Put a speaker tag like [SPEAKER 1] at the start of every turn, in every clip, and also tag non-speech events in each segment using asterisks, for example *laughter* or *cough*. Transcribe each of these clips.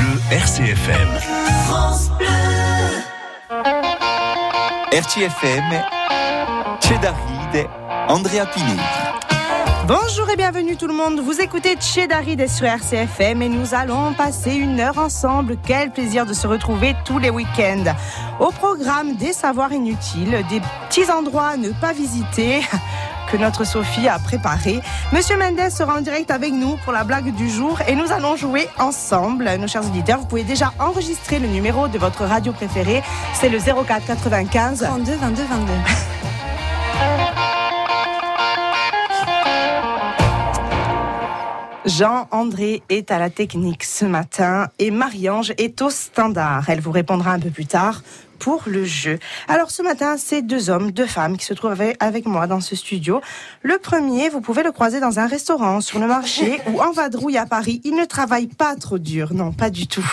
[SPEAKER 1] Bleu RCFM. France Bleu. RCFM, Andrea Pini.
[SPEAKER 2] Bonjour et bienvenue tout le monde. Vous écoutez Chedaride sur RCFM et nous allons passer une heure ensemble. Quel plaisir de se retrouver tous les week-ends. Au programme des savoirs inutiles, des petits endroits à ne pas visiter que notre Sophie a préparé. Monsieur Mendes sera en direct avec nous pour la blague du jour et nous allons jouer ensemble. Nos chers auditeurs, vous pouvez déjà enregistrer le numéro de votre radio préférée. C'est le 04 95
[SPEAKER 3] 32 22 22.
[SPEAKER 2] Jean-André est à la technique ce matin et Marie-Ange est au standard. Elle vous répondra un peu plus tard pour le jeu. Alors ce matin, c'est deux hommes, deux femmes qui se trouvent avec moi dans ce studio. Le premier, vous pouvez le croiser dans un restaurant, sur le marché *laughs* ou en vadrouille à Paris. Il ne travaille pas trop dur, non, pas du tout.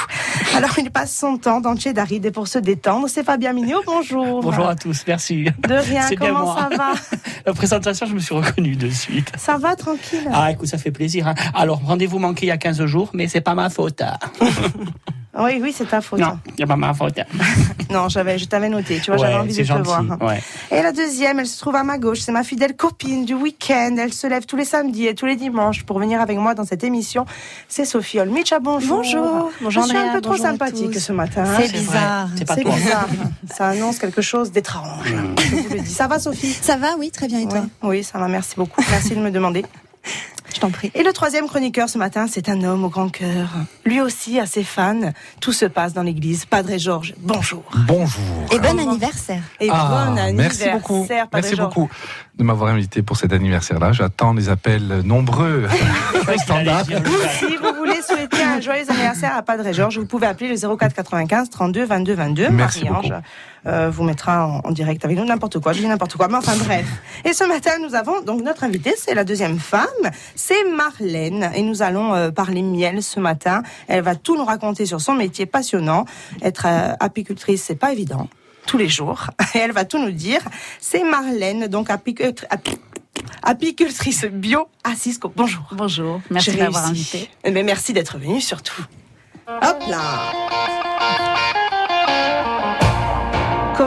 [SPEAKER 2] Alors il passe son temps dans Chedaride pour se détendre. C'est Fabien Mignot, bonjour.
[SPEAKER 4] Bonjour à tous, merci.
[SPEAKER 2] De rien, comment ça va? *laughs*
[SPEAKER 4] La présentation, je me suis reconnu de suite.
[SPEAKER 2] Ça va, tranquille?
[SPEAKER 4] Ah écoute, ça fait plaisir. Hein. Alors, rendez-vous manqué il y a 15 jours, mais c'est pas ma faute. hein. *laughs*
[SPEAKER 2] Oui, oui, c'est ta faute.
[SPEAKER 4] Non, c'est pas ma faute.
[SPEAKER 2] Non, j'avais, je t'avais noté, tu vois, j'avais
[SPEAKER 4] Ouais,
[SPEAKER 2] envie de
[SPEAKER 4] c'est
[SPEAKER 2] te
[SPEAKER 4] gentil.
[SPEAKER 2] voir.
[SPEAKER 4] ouais.
[SPEAKER 2] Et la deuxième, elle se trouve à ma gauche. C'est ma fidèle copine du week-end. Elle se lève tous les samedis et tous les dimanches pour venir avec moi dans cette émission. C'est Sophie Olmicha. Bonjour.
[SPEAKER 3] Bonjour. Bonjour,
[SPEAKER 2] Je suis un peu trop sympathique ce matin. hein.
[SPEAKER 3] C'est bizarre.
[SPEAKER 4] C'est pas toi.
[SPEAKER 2] bizarre. Ça annonce quelque chose d'étrange. Dis. Ça va, Sophie?
[SPEAKER 3] Ça va, oui, très bien. Et toi?
[SPEAKER 2] Oui, oui, ça va. Merci beaucoup. Merci de me demander.
[SPEAKER 3] Je t'en prie.
[SPEAKER 2] Et le troisième chroniqueur ce matin, c'est un homme au grand cœur. Lui aussi a ses fans. Tout se passe dans l'église. Padre Georges, bonjour.
[SPEAKER 5] Bonjour.
[SPEAKER 3] Et bon anniversaire.
[SPEAKER 2] Et
[SPEAKER 5] Ah,
[SPEAKER 2] bon anniversaire,
[SPEAKER 5] merci beaucoup.
[SPEAKER 2] Padre
[SPEAKER 5] Merci
[SPEAKER 2] Georges.
[SPEAKER 5] beaucoup de m'avoir invité pour cet anniversaire-là. J'attends des appels nombreux *laughs* standard.
[SPEAKER 2] Voulez souhaiter un joyeux anniversaire à Padre Georges, vous pouvez appeler le 04 95 32 22 22.
[SPEAKER 5] Merci
[SPEAKER 2] Marie-Ange euh, vous mettra en, en direct avec nous n'importe quoi. Je dis n'importe quoi, mais enfin bref. Et ce matin, nous avons donc notre invitée, c'est la deuxième femme, c'est Marlène. Et nous allons euh, parler miel ce matin. Elle va tout nous raconter sur son métier passionnant. Être euh, apicultrice, c'est pas évident. Tous les jours. *laughs* Et elle va tout nous dire. C'est Marlène, donc apicultrice. Bio à Cisco. Bonjour.
[SPEAKER 6] Bonjour, merci
[SPEAKER 2] réussi.
[SPEAKER 6] invité.
[SPEAKER 2] Eh ben, merci d'être venu surtout. Hop là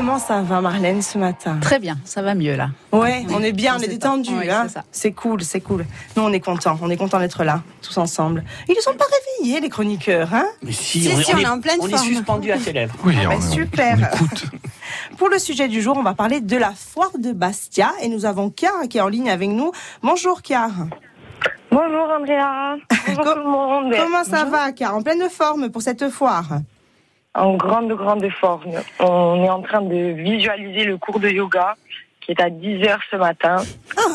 [SPEAKER 2] Comment ça va Marlène ce matin?
[SPEAKER 6] Très bien, ça va mieux là.
[SPEAKER 2] Ouais, on est bien, on est détendu. hein.
[SPEAKER 6] c'est
[SPEAKER 2] cool, c'est cool. Nous on est contents, on est contents d'être là, tous ensemble. Ils ne sont pas réveillés les chroniqueurs, hein?
[SPEAKER 4] Mais si,
[SPEAKER 3] Si,
[SPEAKER 4] on,
[SPEAKER 3] si, on
[SPEAKER 4] est,
[SPEAKER 3] est en pleine
[SPEAKER 4] on est
[SPEAKER 3] forme.
[SPEAKER 4] suspendu à tes lèvres.
[SPEAKER 5] Oui,
[SPEAKER 2] Ben,
[SPEAKER 5] on,
[SPEAKER 2] super.
[SPEAKER 5] on écoute. *laughs*
[SPEAKER 2] Pour le sujet du jour, on va parler de la foire de Bastia et nous avons Chiara qui est en ligne avec nous. Bonjour Chiara.
[SPEAKER 7] Bonjour Andrea, *laughs* bonjour tout le monde.
[SPEAKER 2] Comment ça va Chiara En pleine forme pour cette foire?
[SPEAKER 7] En grande, grande forme. On est en train de visualiser le cours de yoga qui est à 10h ce matin.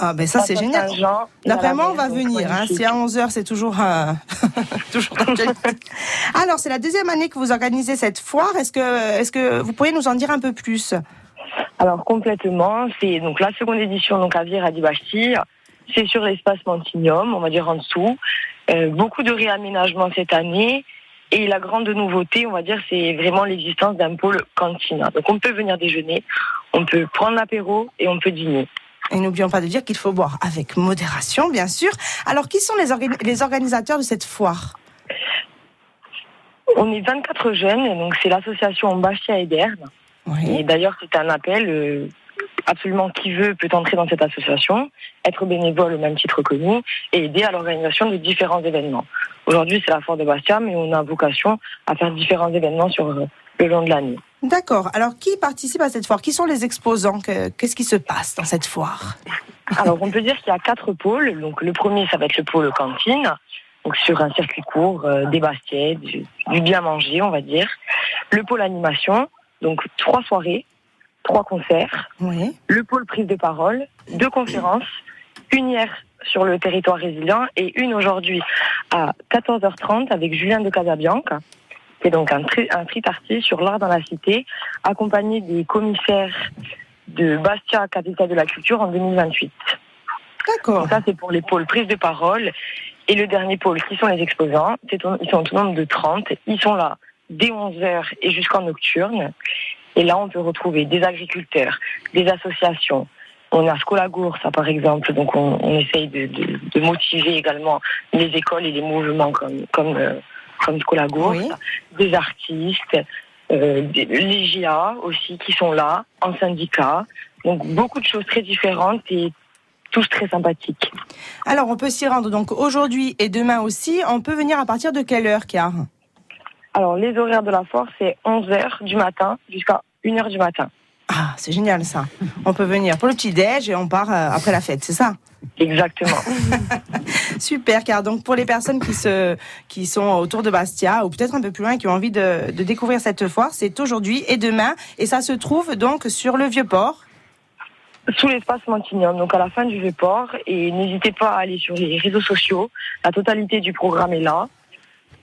[SPEAKER 2] Ah ben ça c'est génial. D'après moi, on va venir. Hein. Si à 11h, c'est toujours, euh, *laughs* toujours. *laughs* Alors, c'est la deuxième année que vous organisez cette foire. Est-ce que, est-ce que vous pourriez nous en dire un peu plus?
[SPEAKER 7] Alors complètement, c'est donc la seconde édition donc à Vire à Dibasti. C'est sur l'espace Mantignum, on va dire en dessous. Euh, beaucoup de réaménagements cette année. Et la grande nouveauté, on va dire, c'est vraiment l'existence d'un pôle cantine. Donc on peut venir déjeuner, on peut prendre l'apéro et on peut dîner.
[SPEAKER 2] Et n'oublions pas de dire qu'il faut boire avec modération, bien sûr. Alors, qui sont les, organi- les organisateurs de cette foire?
[SPEAKER 7] On est 24 jeunes, donc c'est l'association Bastia et Berne. Et d'ailleurs, c'est un appel. euh, absolument qui veut peut entrer dans cette association, être bénévole au même titre que nous et aider à l'organisation de différents événements. Aujourd'hui, c'est la Foire de Bastia, mais on a vocation à faire différents événements sur euh, le long de l'année.
[SPEAKER 2] D'accord. Alors, qui participe à cette foire? Qui sont les exposants? Que- Qu'est-ce qui se passe dans cette foire?
[SPEAKER 7] Alors, on peut dire qu'il y a quatre pôles. Donc, le premier, ça va être le pôle cantine. Donc, sur un circuit court, euh, des baskets, du, du bien manger, on va dire. Le pôle animation. Donc, trois soirées, trois concerts.
[SPEAKER 2] Oui.
[SPEAKER 7] le pôle prise de parole, deux conférences, une hier sur le territoire résilient et une aujourd'hui à 14h30 avec Julien de Casabianca, qui est donc un, tri un sur l'art dans la cité, accompagné des commissaires de Bastia, capitale de la culture, en 2028.
[SPEAKER 2] D'accord.
[SPEAKER 7] Ça, c'est pour les pôles prise de parole. Et le dernier pôle, qui sont les exposants, c'est ils sont au nombre de 30. Ils sont là dès 11h et jusqu'en nocturne. Et là, on peut retrouver des agriculteurs, des associations. On a Scolagour, ça par exemple, donc on, on essaye de, de- de motiver également les écoles et les mouvements comme, comme, euh, comme Gourde,
[SPEAKER 2] Oui.
[SPEAKER 7] des artistes, euh, des, les GIA aussi qui sont là, en syndicat. Donc beaucoup de choses très différentes et tous très sympathiques.
[SPEAKER 2] Alors, on peut s'y rendre donc aujourd'hui et demain aussi. On peut venir à partir de quelle heure, Car
[SPEAKER 7] Alors les horaires de la foire, c'est 11h du matin jusqu'à 1h du matin.
[SPEAKER 2] Ah, c'est génial ça. On peut venir pour le petit-déj et on part euh, après la fête, c'est ça?
[SPEAKER 7] Exactement. *laughs*
[SPEAKER 2] Super, car donc pour les personnes qui se qui sont autour de Bastia ou peut-être un peu plus loin et qui ont envie de, de découvrir cette foire, c'est aujourd'hui et demain et ça se trouve donc sur le vieux port.
[SPEAKER 7] Sous l'espace Montignum, donc à la fin du Vieux-Port. Et n'hésitez pas à aller sur les réseaux sociaux. La totalité du programme est là.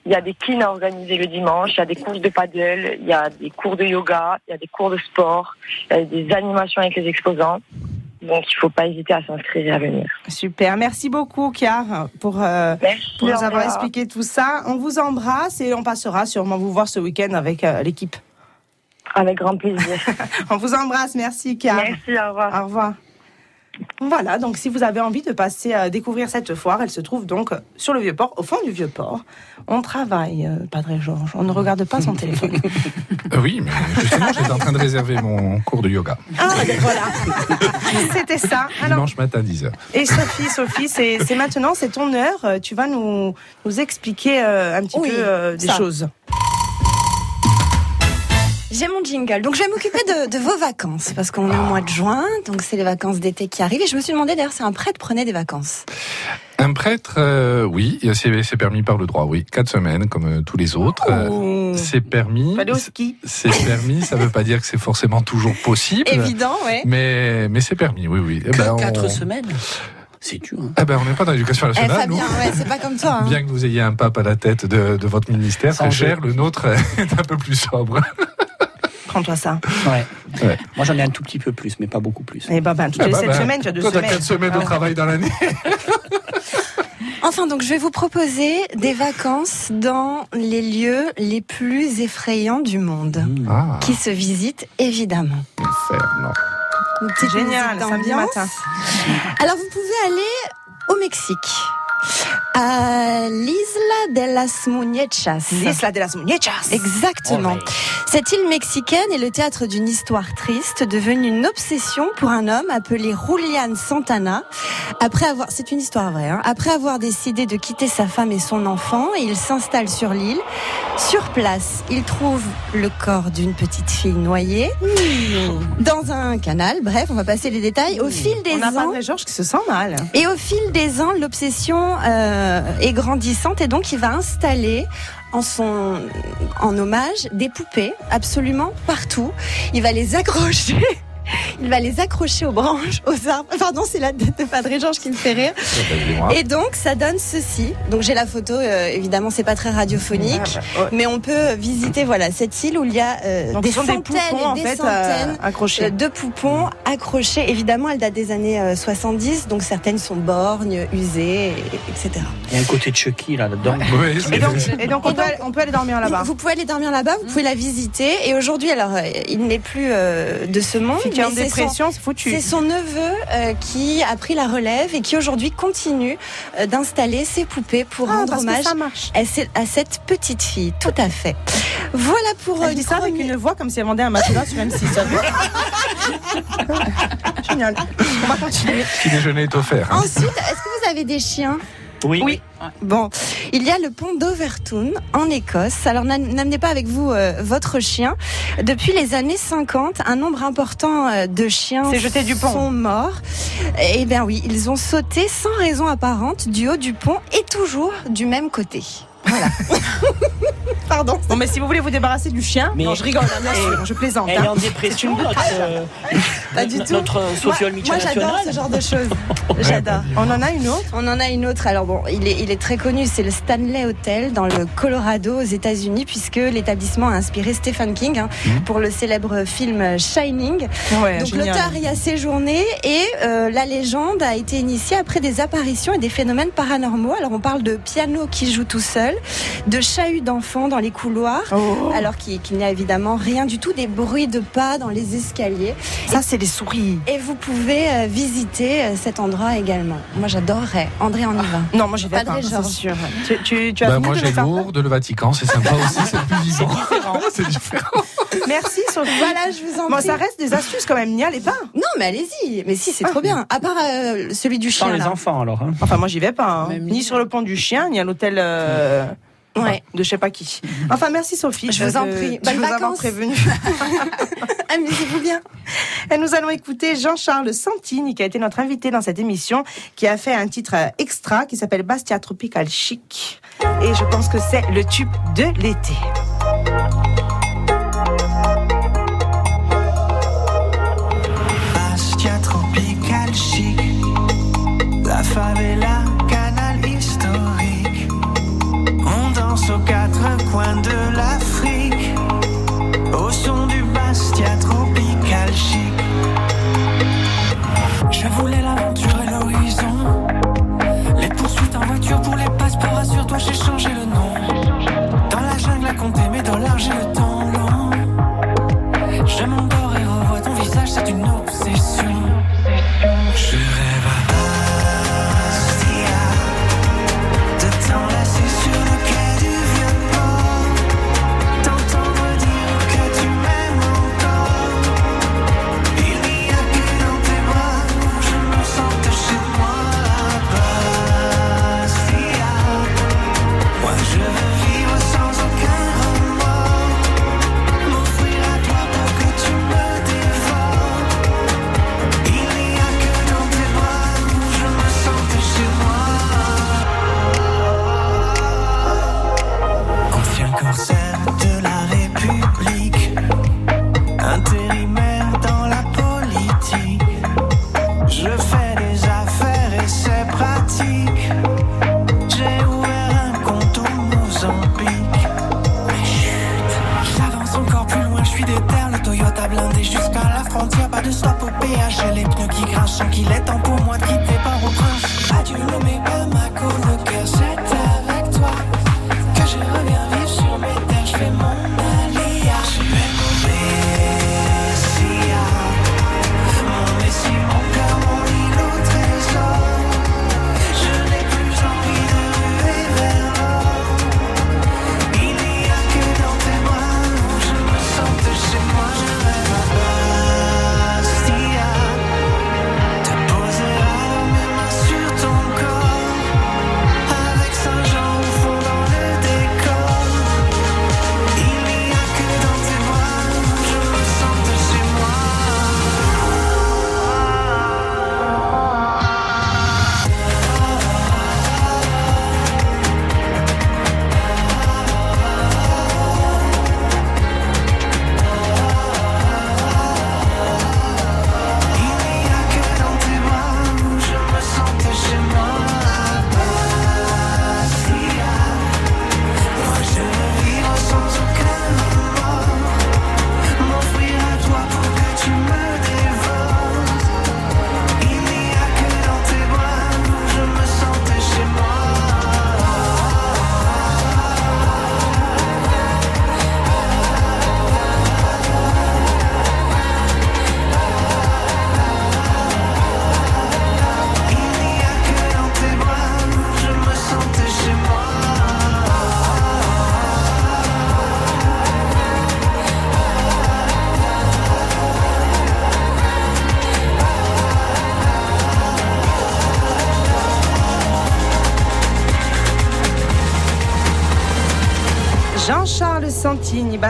[SPEAKER 7] Il y a des kines à organiser le dimanche, il y a des courses de paddle, il y a des cours de yoga, il y a des cours de sport, il y a des animations avec les exposants. Donc il ne faut pas hésiter à s'inscrire et à venir.
[SPEAKER 2] Super, merci beaucoup Kiar pour euh, pour nous avoir expliqué tout ça. On vous embrasse et on passera sûrement vous voir ce week-end avec euh, l'équipe.
[SPEAKER 7] Avec grand plaisir. *laughs*
[SPEAKER 2] On vous embrasse, merci Kiar.
[SPEAKER 7] Merci, au revoir.
[SPEAKER 2] Au revoir. Voilà, donc si vous avez envie de passer à découvrir cette foire, elle se trouve donc sur le Vieux-Port, au fond du Vieux-Port. On travaille, euh, Padre Georges, on ne regarde pas son téléphone. *laughs*
[SPEAKER 5] Euh, oui, mais justement, j'étais en train de réserver mon cours de yoga.
[SPEAKER 2] Ah, ben voilà. C'était ça. Alors,
[SPEAKER 5] Dimanche matin 10h.
[SPEAKER 2] et Sophie, Sophie, c'est c'est maintenant, c'est ton heure. Euh, Tu vas nous, nous expliquer euh, un petit
[SPEAKER 3] Oui,
[SPEAKER 2] peu euh, des
[SPEAKER 3] ça.
[SPEAKER 2] choses.
[SPEAKER 3] J'ai mon jingle. Donc, je vais m'occuper de, de vos vacances parce qu'on est au mois de juin. Donc, c'est les vacances d'été qui arrivent. Et je me suis demandé d'ailleurs si un prêtre prenait des vacances.
[SPEAKER 5] Un prêtre, euh, oui, c'est permis par le droit, oui. Quatre semaines, comme euh, tous les autres. Euh,
[SPEAKER 2] Oh.
[SPEAKER 5] C'est permis.
[SPEAKER 2] Pas aller au ski.
[SPEAKER 5] C'est permis, ça ne veut pas dire que c'est forcément toujours possible.
[SPEAKER 3] Évident, ouais.
[SPEAKER 5] Mais, mais c'est permis, oui, oui. Eh
[SPEAKER 4] Que
[SPEAKER 5] ben, on-
[SPEAKER 4] quatre semaines C'est dur. hein.
[SPEAKER 5] Eh ben, on n'est pas dans l'éducation
[SPEAKER 3] Eh,
[SPEAKER 5] nationale,
[SPEAKER 3] Fabien,
[SPEAKER 5] nous.
[SPEAKER 3] ouais, c'est pas comme toi. hein.
[SPEAKER 5] Bien que vous ayez un pape à la tête de, de votre ministère, très cher, le nôtre *laughs* est un peu plus sobre.
[SPEAKER 2] Prends-toi ça.
[SPEAKER 4] Ouais.
[SPEAKER 5] Ouais.
[SPEAKER 4] Moi, j'en ai un tout petit peu plus, mais pas beaucoup plus.
[SPEAKER 2] Et ben, ben, toutes
[SPEAKER 5] Ah
[SPEAKER 2] les
[SPEAKER 5] bah,
[SPEAKER 2] sept
[SPEAKER 5] bah,
[SPEAKER 2] semaines, tu as deux
[SPEAKER 5] Toi, t'as
[SPEAKER 2] semaines.
[SPEAKER 5] quatre semaines de travail dans l'année. *laughs*
[SPEAKER 3] Enfin, donc, je vais vous proposer des vacances dans les lieux les plus effrayants du monde.
[SPEAKER 4] Mmh.
[SPEAKER 5] Ah,
[SPEAKER 3] Qui se visitent, évidemment.
[SPEAKER 5] inferno.
[SPEAKER 3] Une petite
[SPEAKER 2] Génial, samedi matin.
[SPEAKER 3] Alors, vous pouvez aller au Mexique. À l'Isla de las Muñechas.
[SPEAKER 2] L'Isla de las Muñechas.
[SPEAKER 3] Exactement.
[SPEAKER 4] Ouais.
[SPEAKER 3] Cette île mexicaine est le théâtre d'une histoire triste devenue une obsession pour un homme appelé Julian Santana. Après avoir, c'est une histoire vraie, hein. après avoir décidé de quitter sa femme et son enfant, il s'installe sur l'île. Sur place, il trouve le corps d'une petite fille noyée dans un canal. Bref, on va passer les détails. Au fil des
[SPEAKER 2] On
[SPEAKER 3] ans,
[SPEAKER 2] de Georges qui se sent mal.
[SPEAKER 3] et au fil des ans, l'obsession euh, est grandissante et donc il va installer en son en hommage des poupées absolument partout. Il va les *laughs* accrocher. Il va les accrocher aux branches, aux arbres. Pardon, c'est la tête de Padre Georges qui me fait rire. Et donc, ça donne ceci. Donc, j'ai la photo. euh, évidemment, c'est pas très radiophonique,
[SPEAKER 2] Ah, bah, ouais.
[SPEAKER 3] mais on peut visiter voilà cette île où il y a euh,
[SPEAKER 2] Donc,
[SPEAKER 3] des
[SPEAKER 2] des
[SPEAKER 3] centaines
[SPEAKER 2] poupons, en
[SPEAKER 3] et des
[SPEAKER 2] fait,
[SPEAKER 3] centaines
[SPEAKER 2] euh, accrochés.
[SPEAKER 3] euh, de poupons accrochés. Évidemment, elle date des années euh, 70, donc certaines sont borgnes, usées, et- etc.
[SPEAKER 4] Il y a un côté de Chucky là-dedans.
[SPEAKER 5] Oui,
[SPEAKER 2] Et donc,
[SPEAKER 5] c'est-
[SPEAKER 2] et donc, on, peut, on peut aller dormir là-bas.
[SPEAKER 3] Vous pouvez aller dormir là-bas, vous pouvez la visiter. Et aujourd'hui, alors, il n'est plus euh, de ce monde,
[SPEAKER 2] tu es en
[SPEAKER 3] mais c'est son,
[SPEAKER 2] dépression, c'est foutu.
[SPEAKER 3] c'est son neveu euh, qui a pris la relève et qui aujourd'hui continue euh, d'installer ses poupées pour
[SPEAKER 2] Ah,
[SPEAKER 3] rendre hommage
[SPEAKER 2] ça marche.
[SPEAKER 3] à, ce- à cette petite fille. Tout à fait. Voilà pour euh,
[SPEAKER 2] Elle dit
[SPEAKER 3] une
[SPEAKER 2] ça avec une voix comme si elle vendait un matelas sur M6. t'as vu Génial. On va continuer.
[SPEAKER 5] Petit déjeuner est offert. hein.
[SPEAKER 3] Ensuite, est-ce que vous avez des chiens?
[SPEAKER 4] Oui.
[SPEAKER 2] Oui.
[SPEAKER 3] Bon, il y a le pont d'Overtoun en Écosse. Alors n'a- n'amenez pas avec vous euh, votre chien. Depuis les années 50, un nombre important euh, de chiens
[SPEAKER 2] jeté du pont.
[SPEAKER 3] sont morts. Eh bien oui, ils ont sauté sans raison apparente du haut du pont et toujours du même côté. Voilà. *laughs* *laughs* Pardon.
[SPEAKER 2] Bon, mais si vous voulez vous débarrasser du chien,
[SPEAKER 4] Mais-
[SPEAKER 2] non, je rigole, hein, bien *laughs* sûr, je plaisante.
[SPEAKER 4] Elle est
[SPEAKER 2] hein.
[SPEAKER 4] en dépression, notre, euh, *laughs*
[SPEAKER 3] Pas du tout.
[SPEAKER 4] notre social
[SPEAKER 3] moi, moi, j'adore ce genre de choses. J'adore.
[SPEAKER 2] On en a une autre?
[SPEAKER 3] On en a une autre. Alors bon, il est, il est très connu. C'est le Stanley Hotel dans le Colorado aux États-Unis, puisque l'établissement a inspiré Stephen King hein, pour le célèbre film Shining.
[SPEAKER 2] Ouais,
[SPEAKER 3] Donc l'auteur y a séjourné et euh, la légende a été initiée après des apparitions et des phénomènes paranormaux. Alors on parle de piano qui joue tout seul, de chahut d'enfants dans les couloirs,
[SPEAKER 2] Oh.
[SPEAKER 3] alors qu'il qu'il n'y a évidemment rien du tout, des bruits de pas dans les escaliers.
[SPEAKER 2] Ça, c'est les souris.
[SPEAKER 3] Et vous pouvez euh, visiter euh, cet endroit également. Moi, j'adorerais. André, on y va.
[SPEAKER 2] Non, moi, j'y vais pas, c'est sûr. Tu, tu, tu as
[SPEAKER 5] Bah, moi
[SPEAKER 2] de
[SPEAKER 5] j'ai Lourdes, le Vatican, c'est sympa *laughs* aussi, c'est plus vivant. *laughs* C'est différent.
[SPEAKER 2] Merci, Sophie.
[SPEAKER 3] Voilà, je vous en
[SPEAKER 2] Bon,
[SPEAKER 3] prie.
[SPEAKER 2] ça reste des astuces quand même, n'y allez pas.
[SPEAKER 3] Non, mais allez-y. Mais si, c'est trop bien. À part euh, celui du
[SPEAKER 4] Sans
[SPEAKER 3] chien.
[SPEAKER 4] les
[SPEAKER 3] là.
[SPEAKER 4] enfants alors. hein.
[SPEAKER 2] Enfin, moi, j'y vais pas. hein. Ni sur le pont du chien, ni à l'hôtel euh,
[SPEAKER 3] Ouais.
[SPEAKER 2] de je sais pas qui. *laughs* Enfin, merci Sophie.
[SPEAKER 3] Je vous en prie.
[SPEAKER 2] de
[SPEAKER 3] Bonnes vacances.
[SPEAKER 2] prévenu. *laughs*
[SPEAKER 3] Amusez-vous bien.
[SPEAKER 2] Et nous allons écouter Jean-Charles Santini, qui a été notre invité dans cette émission, qui a fait un titre extra qui s'appelle Bastia Tropical Chic. Et je pense que c'est le tube de l'été.
[SPEAKER 8] Bastia tropical chic, la favela, aux quatre coins de l'Afrique, au son du Bastia tropical chic. Je voulais l'aventure et l'horizon, les poursuites en voiture pour les passeports. Assure-toi, j'ai changé le nom. Dans la jungle à compter mes dollars, j'ai le temps long. Je m'endors et revois ton visage, c'est une obsession.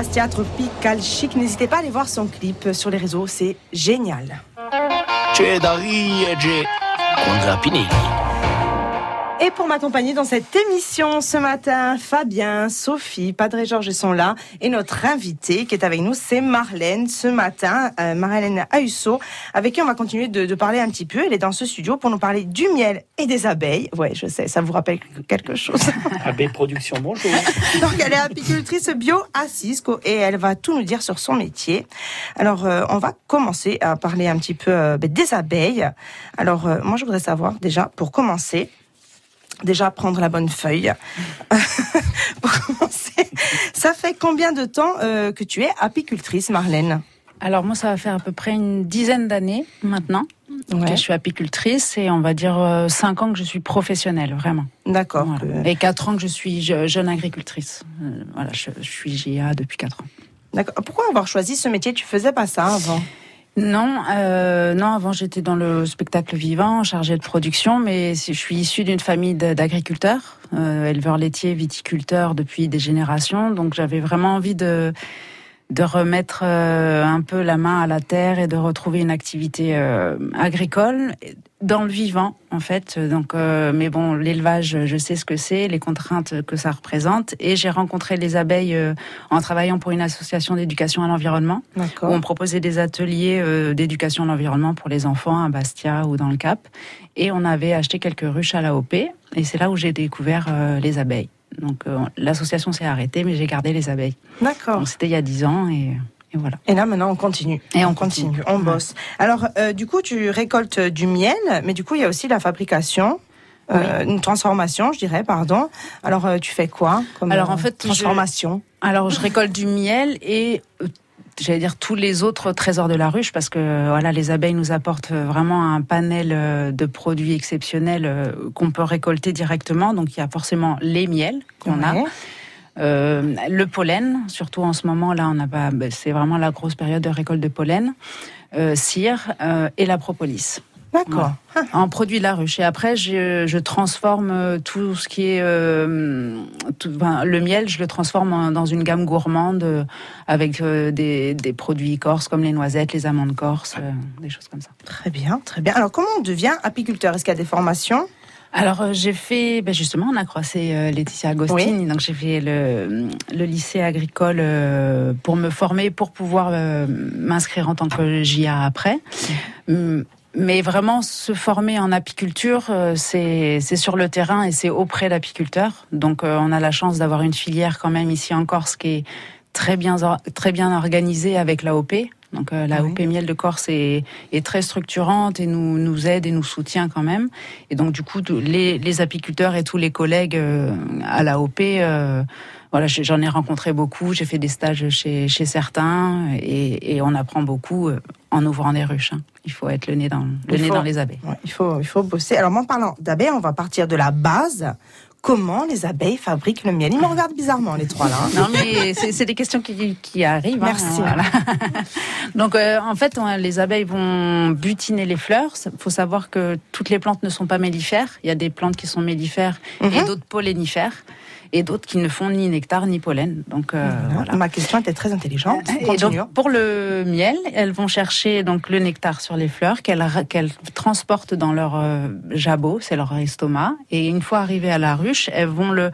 [SPEAKER 2] Santini, Bastia Tropical Chic. N'hésitez pas à aller voir son clip sur les réseaux, c'est génial. Et pour m'accompagner dans cette émission ce matin, Fabien, Sophie, Padre et Georges sont là. Et notre invitée qui est avec nous, c'est Marlène ce matin, euh, Marlène Ahusso, avec qui on va continuer de, de parler un petit peu. Elle est dans ce studio pour nous parler du miel et des abeilles. Ouais, je sais, ça vous rappelle quelque chose. *laughs*
[SPEAKER 4] AB Production, bonjour. *laughs*
[SPEAKER 2] Donc elle est apicultrice bio à Cisco et elle va tout nous dire sur son métier. Alors euh, on va commencer à parler un petit peu euh, des abeilles. Alors moi je voudrais savoir déjà pour commencer, déjà prendre la bonne feuille. *laughs* pour commencer, Ça fait combien de temps euh, que tu es apicultrice, Marlène?
[SPEAKER 6] Alors moi, ça va faire à peu près une dizaine d'années maintenant
[SPEAKER 2] Ouais.
[SPEAKER 6] je suis apicultrice et on va dire euh, cinq ans que je suis professionnelle, vraiment.
[SPEAKER 2] D'accord.
[SPEAKER 6] Voilà.
[SPEAKER 2] que-
[SPEAKER 6] Et quatre ans que je suis je- jeune agricultrice. Euh, voilà, je, je suis GIA depuis quatre ans.
[SPEAKER 2] D'accord. Pourquoi avoir choisi ce métier? Tu faisais pas ça avant?
[SPEAKER 6] Non, euh, non. Avant, j'étais dans le spectacle vivant, chargée de production, mais je suis issue d'une famille d'agriculteurs, euh, éleveurs laitiers, viticulteurs depuis des générations. Donc, j'avais vraiment envie de de remettre euh, un peu la main à la terre et de retrouver une activité euh, agricole dans le vivant en fait donc euh, mais bon l'élevage je sais ce que c'est les contraintes que ça représente et j'ai rencontré les abeilles euh, en travaillant pour une association d'éducation à l'environnement où on proposait des ateliers euh, d'éducation à l'environnement pour les enfants à Bastia ou dans le Cap. Et on avait acheté quelques ruches à l'AOP. Et c'est là où j'ai découvert euh, les abeilles. Donc euh, l'association s'est arrêtée, mais j'ai gardé les abeilles.
[SPEAKER 2] D'accord.
[SPEAKER 6] Donc c'était il y a dix ans et, et voilà.
[SPEAKER 2] Et là, maintenant, on continue.
[SPEAKER 6] Et on
[SPEAKER 2] continue,
[SPEAKER 6] continue.
[SPEAKER 2] on
[SPEAKER 6] Ouais.
[SPEAKER 2] bosse. Alors, euh, du coup, tu récoltes du miel, mais du coup, il y a aussi la fabrication. euh, une transformation, je dirais, pardon. Alors, euh, tu fais quoi comme
[SPEAKER 6] Alors, en
[SPEAKER 2] euh,
[SPEAKER 6] fait, je-
[SPEAKER 2] transformation?
[SPEAKER 6] Alors je récolte du miel et euh, j'allais dire tous les autres trésors de la ruche parce que voilà les abeilles nous apportent vraiment un panel euh, de produits exceptionnels euh, qu'on peut récolter directement. Donc il y a forcément les miels qu'on a. Euh, le pollen, surtout en ce moment là, on n'a pas, ben, c'est vraiment la grosse période de récolte de pollen, euh, cire euh, et la propolis
[SPEAKER 2] D'accord.
[SPEAKER 6] en produit de la ruche. Et après, je, je transforme euh, tout ce qui est euh, tout- ben, le miel, je le transforme en- dans une gamme gourmande euh, avec euh, des, des produits corses comme les noisettes, les amandes corses, euh, des choses comme ça.
[SPEAKER 2] Très bien, très bien. Alors, comment on devient apiculteur? Est-ce qu'il y a des formations?
[SPEAKER 6] Alors j'ai fait, ben justement, on a croisé Laetitia Agostini, donc j'ai fait le, le lycée agricole pour me former, pour pouvoir m'inscrire en tant que JA après. Hum, Mais vraiment, se former en apiculture, euh, c'est sur le terrain et c'est auprès d'apiculteurs. Donc euh, on a la chance d'avoir une filière quand même ici en Corse qui est très bien, très bien organisée avec l'AOP. Donc euh, la
[SPEAKER 2] Oui.
[SPEAKER 6] OP Miel de Corse est, est très structurante et nous, nous aide et nous soutient quand même. Et donc du coup, les, les apiculteurs et tous les collègues euh, à l'AOP, euh, voilà, j'en ai rencontré beaucoup. J'ai fait des stages chez, chez certains et, et on apprend beaucoup euh, en ouvrant des ruches. hein. Il faut être le nez dans, le
[SPEAKER 2] Il
[SPEAKER 6] nez
[SPEAKER 2] faut-
[SPEAKER 6] dans les abeilles.
[SPEAKER 2] Ouais, il, faut, il faut bosser. Alors, en parlant d'abeilles, on va partir de la base. Comment les abeilles fabriquent le miel Ils me regardent bizarrement, les trois là. hein.
[SPEAKER 6] Non, mais c'est des questions qui, qui arrivent. hein,
[SPEAKER 2] Merci.
[SPEAKER 6] voilà. *laughs* Donc, euh, en fait, les abeilles vont butiner les fleurs. Il faut savoir que toutes les plantes ne sont pas mellifères. Il y a des plantes qui sont mellifères et
[SPEAKER 2] Mhm.
[SPEAKER 6] d'autres pollinifères. Et d'autres qui ne font ni nectar ni pollen. Donc, euh, voilà.
[SPEAKER 2] Ma question était très intelligente.
[SPEAKER 6] Et donc, pour le miel, elles vont chercher donc le nectar sur les fleurs qu'elles qu'elles transportent dans leur euh, jabot, c'est leur estomac. Et une fois arrivées à la ruche, elles vont le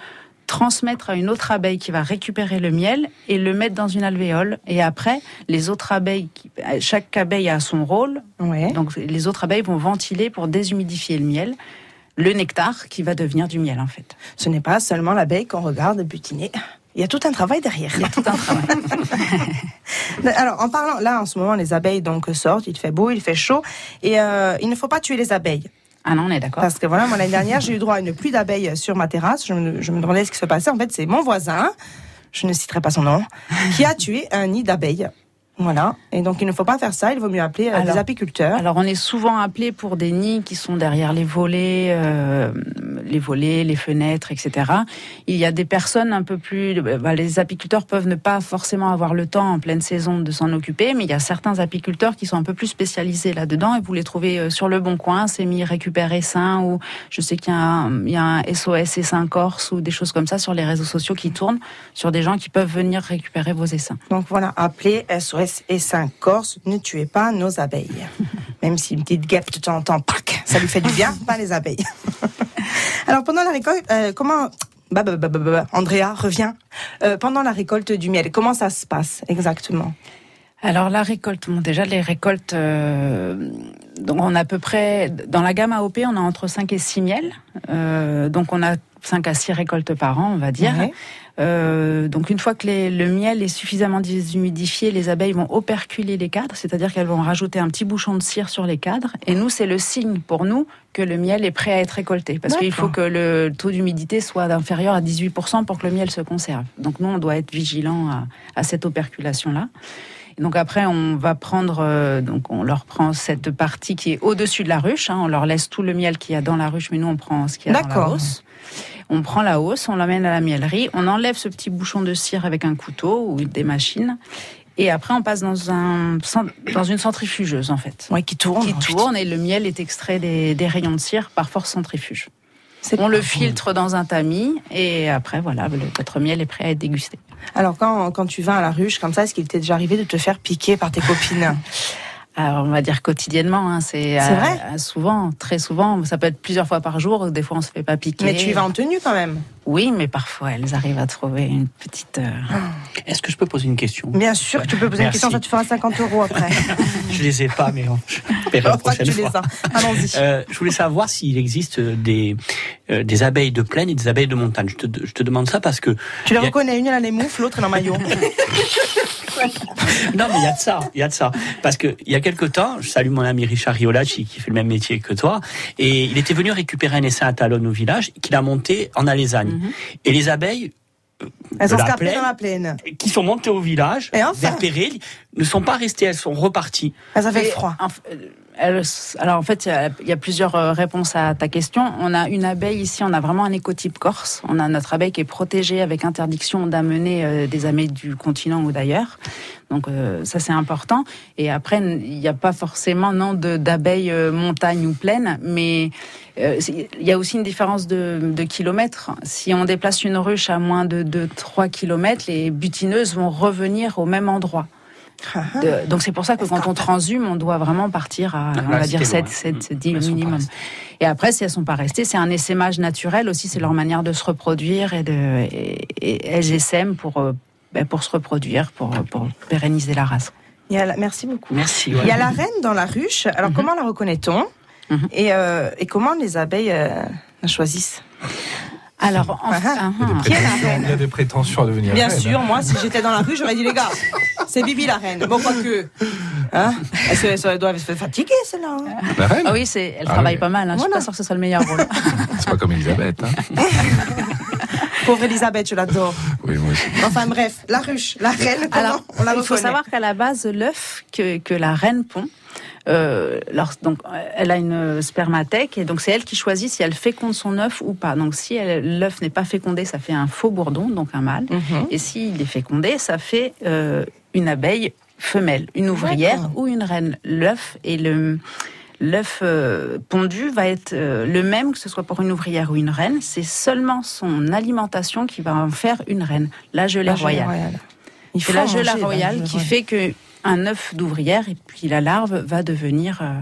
[SPEAKER 6] transmettre à une autre abeille qui va récupérer le miel et le mettre dans une alvéole. Et après, les autres abeilles, chaque abeille a son rôle.
[SPEAKER 2] Ouais.
[SPEAKER 6] Donc, les autres abeilles vont ventiler pour déshumidifier le miel, le nectar qui va devenir du miel en fait.
[SPEAKER 2] Ce n'est pas seulement l'abeille qu'on regarde butiner. Il y a tout un travail derrière.
[SPEAKER 6] Il y a tout un travail. *laughs*
[SPEAKER 2] Alors, en parlant, là, en ce moment, les abeilles donc sortent, il fait beau, il fait chaud, et euh, il ne faut pas tuer les abeilles.
[SPEAKER 6] Ah non, on est d'accord.
[SPEAKER 2] Parce que voilà, moi, l'année dernière, j'ai eu droit à une pluie d'abeilles sur ma terrasse. Je me, je me demandais ce qui se passait. En fait, c'est mon voisin, je ne citerai pas son nom, qui a tué un nid d'abeilles. Voilà. Et donc, il ne faut pas faire ça. Il vaut mieux appeler euh, des
[SPEAKER 6] Alors-
[SPEAKER 2] apiculteurs.
[SPEAKER 6] Alors on est souvent appelé pour des nids qui sont derrière les volets, euh, les volets, les fenêtres, etc. Il y a des personnes un peu plus, bah, les apiculteurs peuvent ne pas forcément avoir le temps en pleine saison de s'en occuper, mais il y a certains apiculteurs qui sont un peu plus spécialisés là-dedans et vous les trouvez euh, sur le bon coin, c'est mis récupérer sain ou je sais qu'il y a un, il y a un SOS Essaim Corse ou des choses comme ça sur les réseaux sociaux qui tournent sur des gens qui peuvent venir récupérer vos essaims.
[SPEAKER 2] Donc voilà, appelez SOS et 5 Corse, ne tuez pas nos abeilles. *laughs* Même si une petite guêpe de temps en temps, pac, ça lui fait du bien, pas les abeilles. *laughs* Alors pendant la récolte, euh, comment... Bah, bah, bah, bah, bah, Andrea, reviens. Euh, pendant la récolte du miel, comment ça se passe exactement?
[SPEAKER 6] Alors la récolte, bon, déjà les récoltes, euh, donc on a à peu près, dans la gamme AOP, on a entre 5 et 6 miels. Euh, donc on a 5 à 6 récoltes par an, on va dire.
[SPEAKER 2] Ouais.
[SPEAKER 6] Euh, donc une fois que les- le miel est suffisamment déshumidifié, les abeilles vont operculer les cadres, c'est-à-dire qu'elles vont rajouter un petit bouchon de cire sur les cadres. Et nous, c'est le signe pour nous que le miel est prêt à être récolté. Parce qu'il faut que le taux d'humidité soit inférieur à 18% pour que le miel se conserve. Donc nous, on doit être vigilant à, à cette operculation-là. Donc après, on va prendre, euh, donc on leur prend cette partie qui est au-dessus de la ruche. hein. on leur laisse tout le miel qu'il y a dans la ruche, mais nous on prend ce qu'il y a dans la
[SPEAKER 2] D'accord.
[SPEAKER 6] On prend la hausse, on l'emmène à la miellerie, on enlève ce petit bouchon de cire avec un couteau ou des machines. Et après, on passe dans, un, dans une centrifugeuse, en fait.
[SPEAKER 2] Ouais, qui tourne.
[SPEAKER 6] Qui tourne et le miel est extrait des, des rayons de cire par force centrifuge.
[SPEAKER 2] C'est
[SPEAKER 6] On le filtre dans un tamis et après, voilà, le- votre miel est prêt à être dégusté.
[SPEAKER 2] Alors quand, quand tu vas à la ruche comme ça, est-ce qu'il t'est déjà arrivé de te faire piquer par tes copines? *laughs*
[SPEAKER 6] Alors, on va dire quotidiennement, hein, c'est
[SPEAKER 2] vrai
[SPEAKER 6] euh, souvent, très souvent. Ça peut être plusieurs fois par jour. Des fois, on se fait pas piquer.
[SPEAKER 2] Mais tu y vas en tenue quand même.
[SPEAKER 6] Oui, mais parfois, elles arrivent à trouver une petite. euh, *gasps*
[SPEAKER 4] Est-ce que je peux poser une question?
[SPEAKER 2] Bien sûr que tu peux poser une question, ça te fera 50 euros après. *laughs*
[SPEAKER 4] Je les ai pas, mais on- je *laughs* paierai la prochaine
[SPEAKER 2] tu les
[SPEAKER 4] fois.
[SPEAKER 2] as. Allons-y.
[SPEAKER 4] Euh, je voulais savoir s'il existe des, euh, des abeilles de plaine et des abeilles de montagne. Je te, je te demande ça parce que.
[SPEAKER 2] tu les
[SPEAKER 4] a-
[SPEAKER 2] reconnais, une elle a les moufles, l'autre elle est en maillot. *laughs* *laughs*
[SPEAKER 4] Non, mais il y a de ça, il y a de ça. Parce que il y a quelque temps, je salue mon ami Richard Riolacci qui fait le même métier que toi, et il était venu récupérer un essaim à talonne au village qu'il a monté en Alésane. Et les abeilles
[SPEAKER 2] Elles
[SPEAKER 4] de
[SPEAKER 2] ont
[SPEAKER 4] la
[SPEAKER 2] scapé
[SPEAKER 4] plaine,
[SPEAKER 2] dans la plaine.
[SPEAKER 4] qui sont montées au village,
[SPEAKER 2] Et enfin
[SPEAKER 4] vers Péril, ne sont pas restées, elles sont reparties.
[SPEAKER 2] Elles avaient froid.
[SPEAKER 6] euh, alors en fait, il y a- plusieurs euh, réponses à ta question. On a une abeille ici, on a vraiment un écotype corse. On a notre abeille qui est protégée avec interdiction d'amener euh, des abeilles du continent ou d'ailleurs. Donc euh, ça c'est important. Et après, il n'y a pas forcément non d'abeilles montagne ou plaine, mais il y a aussi une différence de, de kilomètres. Si on déplace une ruche à moins de, de 3 kilomètres, les butineuses vont revenir au même endroit.
[SPEAKER 2] Ah,
[SPEAKER 6] De- donc c'est pour ça que quand on transhume, on doit vraiment partir à, on va dire
[SPEAKER 4] c'était
[SPEAKER 6] 7,
[SPEAKER 4] loin.
[SPEAKER 6] 7, 10
[SPEAKER 4] Elles sont pas
[SPEAKER 6] minimum. Et après, si elles sont pas restées, c'est un essaimage naturel aussi, c'est leur manière de se reproduire et, de, et, et elles essaiment pour, euh, ben, pour se reproduire, pour, pour pérenniser la race.
[SPEAKER 2] Il y a la- Merci beaucoup.
[SPEAKER 4] Merci.
[SPEAKER 2] Il y a la reine dans la ruche. Alors comment la reconnaît-on
[SPEAKER 6] Mhm.
[SPEAKER 2] et, euh, et comment les abeilles euh, la choisissent?
[SPEAKER 6] Alors, en-
[SPEAKER 2] Ah, ah.
[SPEAKER 6] ah,
[SPEAKER 2] Qui est la
[SPEAKER 5] Il y
[SPEAKER 2] reine
[SPEAKER 5] a des prétentions à devenir
[SPEAKER 2] Bien
[SPEAKER 5] reine.
[SPEAKER 2] sûr, moi, si j'étais dans la rue, j'aurais dit les gars, c'est Bibi la reine. Bon, quoique. Hein elle, se- elle doit se fatiguer, celle-là. hein.
[SPEAKER 5] La reine
[SPEAKER 6] ah oui, c'est, elle
[SPEAKER 5] Ah
[SPEAKER 6] travaille
[SPEAKER 5] oui.
[SPEAKER 6] pas mal. Hein, Je suis
[SPEAKER 2] Voilà.
[SPEAKER 6] pas sûre que ce soit le meilleur rôle.
[SPEAKER 5] C'est pas comme Elisabeth. Hein. *laughs*
[SPEAKER 2] Pauvre Elisabeth, je l'adore.
[SPEAKER 5] Oui, moi aussi.
[SPEAKER 2] Enfin bref, la ruche, la reine,
[SPEAKER 6] Alors,
[SPEAKER 2] on la
[SPEAKER 6] il faut savoir qu'à la base, l'œuf que, que la reine pond, euh, donc, elle a une spermathèque et donc c'est elle qui choisit si elle féconde son œuf ou pas. Donc si l'œuf n'est pas fécondé, ça fait un faux bourdon, donc un mâle.
[SPEAKER 2] Mhm.
[SPEAKER 6] Et s'il est fécondé, ça fait euh, une abeille femelle, une ouvrière ou une reine. L'œuf et le l'œuf euh, pondu va être euh, le même que ce soit pour une ouvrière ou une reine. C'est seulement son alimentation qui va en faire une reine. La gelée
[SPEAKER 2] La
[SPEAKER 6] royale.
[SPEAKER 2] royale. Il
[SPEAKER 6] C'est
[SPEAKER 2] faut
[SPEAKER 6] la gelée royale qui fait que un œuf d'ouvrière et puis la larve va devenir euh,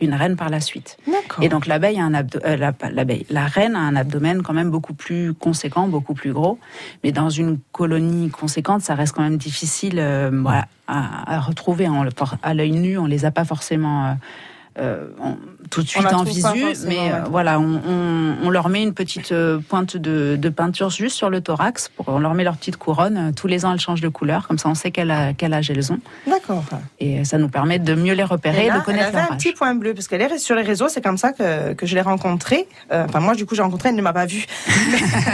[SPEAKER 6] une reine par la suite. Et donc l'abeille a un euh, l'abeille, la reine a un abdomen quand même beaucoup plus conséquent, beaucoup plus gros. Mais dans une colonie conséquente, ça reste quand même difficile euh, voilà, à, à retrouver à l'œil nu. On les a pas forcément. euh, euh, en- tout de
[SPEAKER 2] On
[SPEAKER 6] suite en visu, mais euh,
[SPEAKER 2] ouais.
[SPEAKER 6] voilà, on, on- on leur met une petite euh, pointe de, de peinture juste sur le thorax, pour, on leur met leur petite couronne. Tous les ans, elles changent de couleur, comme ça on sait quel, quel âge elles ont.
[SPEAKER 2] D'accord.
[SPEAKER 6] Et ça nous permet de mieux les repérer
[SPEAKER 2] Et
[SPEAKER 6] de
[SPEAKER 2] elle
[SPEAKER 6] connaître
[SPEAKER 2] avait
[SPEAKER 6] leur
[SPEAKER 2] un
[SPEAKER 6] âge.
[SPEAKER 2] petit point bleu, parce qu'elle est sur les réseaux, c'est comme ça que, que je l'ai rencontrée. Enfin, moi, du coup, j'ai rencontré, elle ne m'a pas vue. *laughs*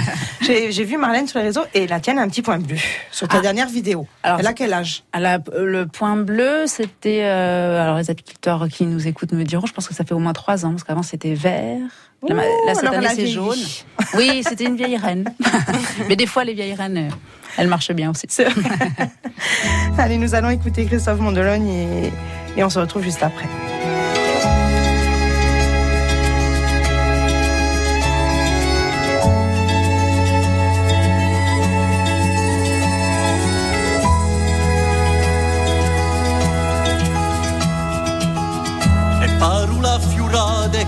[SPEAKER 2] *laughs* J'ai vu Marlène sur les réseaux et la tienne a un petit point bleu sur ta
[SPEAKER 6] Ah.
[SPEAKER 2] dernière vidéo.
[SPEAKER 6] Alors,
[SPEAKER 2] elle a quel âge?
[SPEAKER 6] le point bleu, c'était. euh, alors, les apiculteurs qui nous écoutent me diront, je pense que ça fait au moins trois ans, parce qu'avant c'était vert.
[SPEAKER 2] Ouh,
[SPEAKER 6] là, cette année, c'est jaune. Oui, c'était une vieille reine. *laughs* Mais des fois, les vieilles reines, euh, elles marchent bien aussi. *laughs*
[SPEAKER 2] Allez, nous allons écouter Christophe Mondelogne et, et on se retrouve juste après.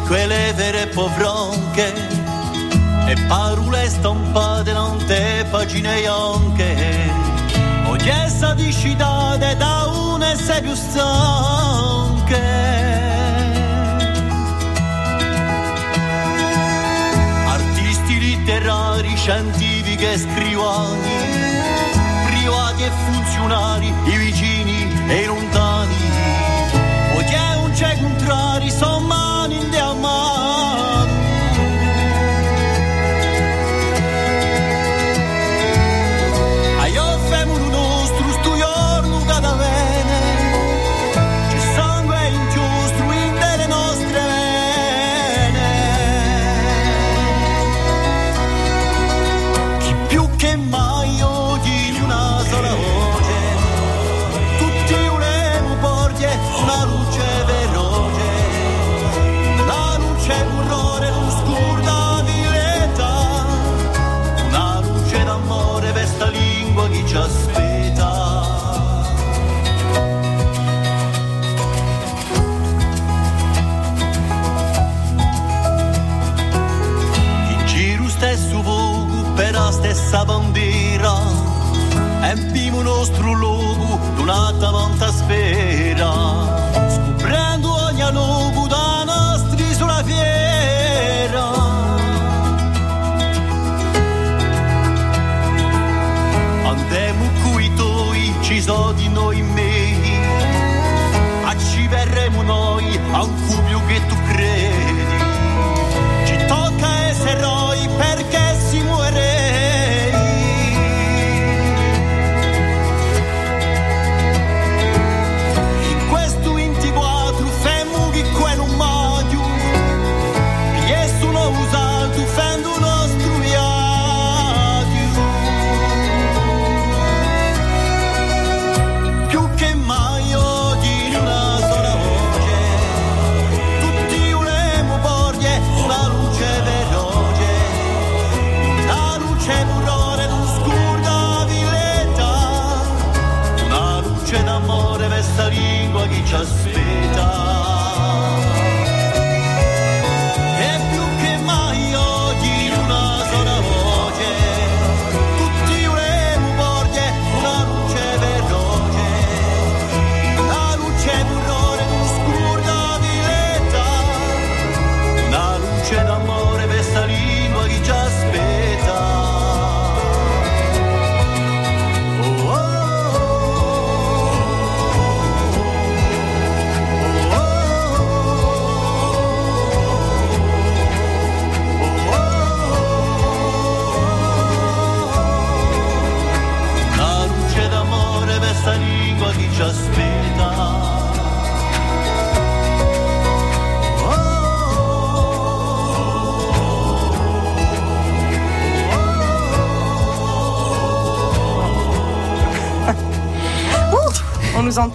[SPEAKER 9] Quelle vere povronche e parole stampate in te pagine bianche o chiesa di citate da una e sei più stanche. Artisti letterari scientifici e scrivani, privati e funzionari, i vicini e i lontani,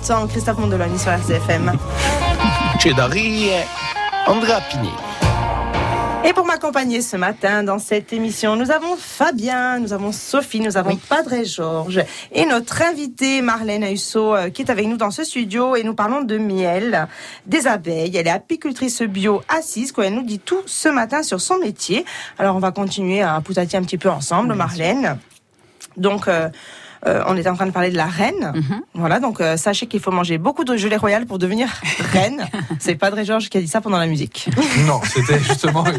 [SPEAKER 2] Christophe Mondeloni sur RCFM.
[SPEAKER 10] C'è da ridere. Andrea Pini.
[SPEAKER 2] Et pour m'accompagner ce matin dans cette émission, nous avons Fabien, nous avons Sophie, nous avons Padre Georges et notre invitée Marlène Ahusso euh, qui est avec nous dans ce studio et nous parlons de miel, des abeilles. Elle est apicultrice bio assise, quoi. Elle nous dit tout ce matin sur son métier. Alors on va continuer à poutatier un petit peu ensemble, Marlène. Donc, euh, euh, on était en train de parler de la reine. Voilà, donc euh, sachez qu'il faut manger beaucoup de gelée royale pour devenir *laughs* reine. C'est Padre Georges qui a dit ça pendant la musique. *laughs*
[SPEAKER 5] Non, c'était justement. *laughs*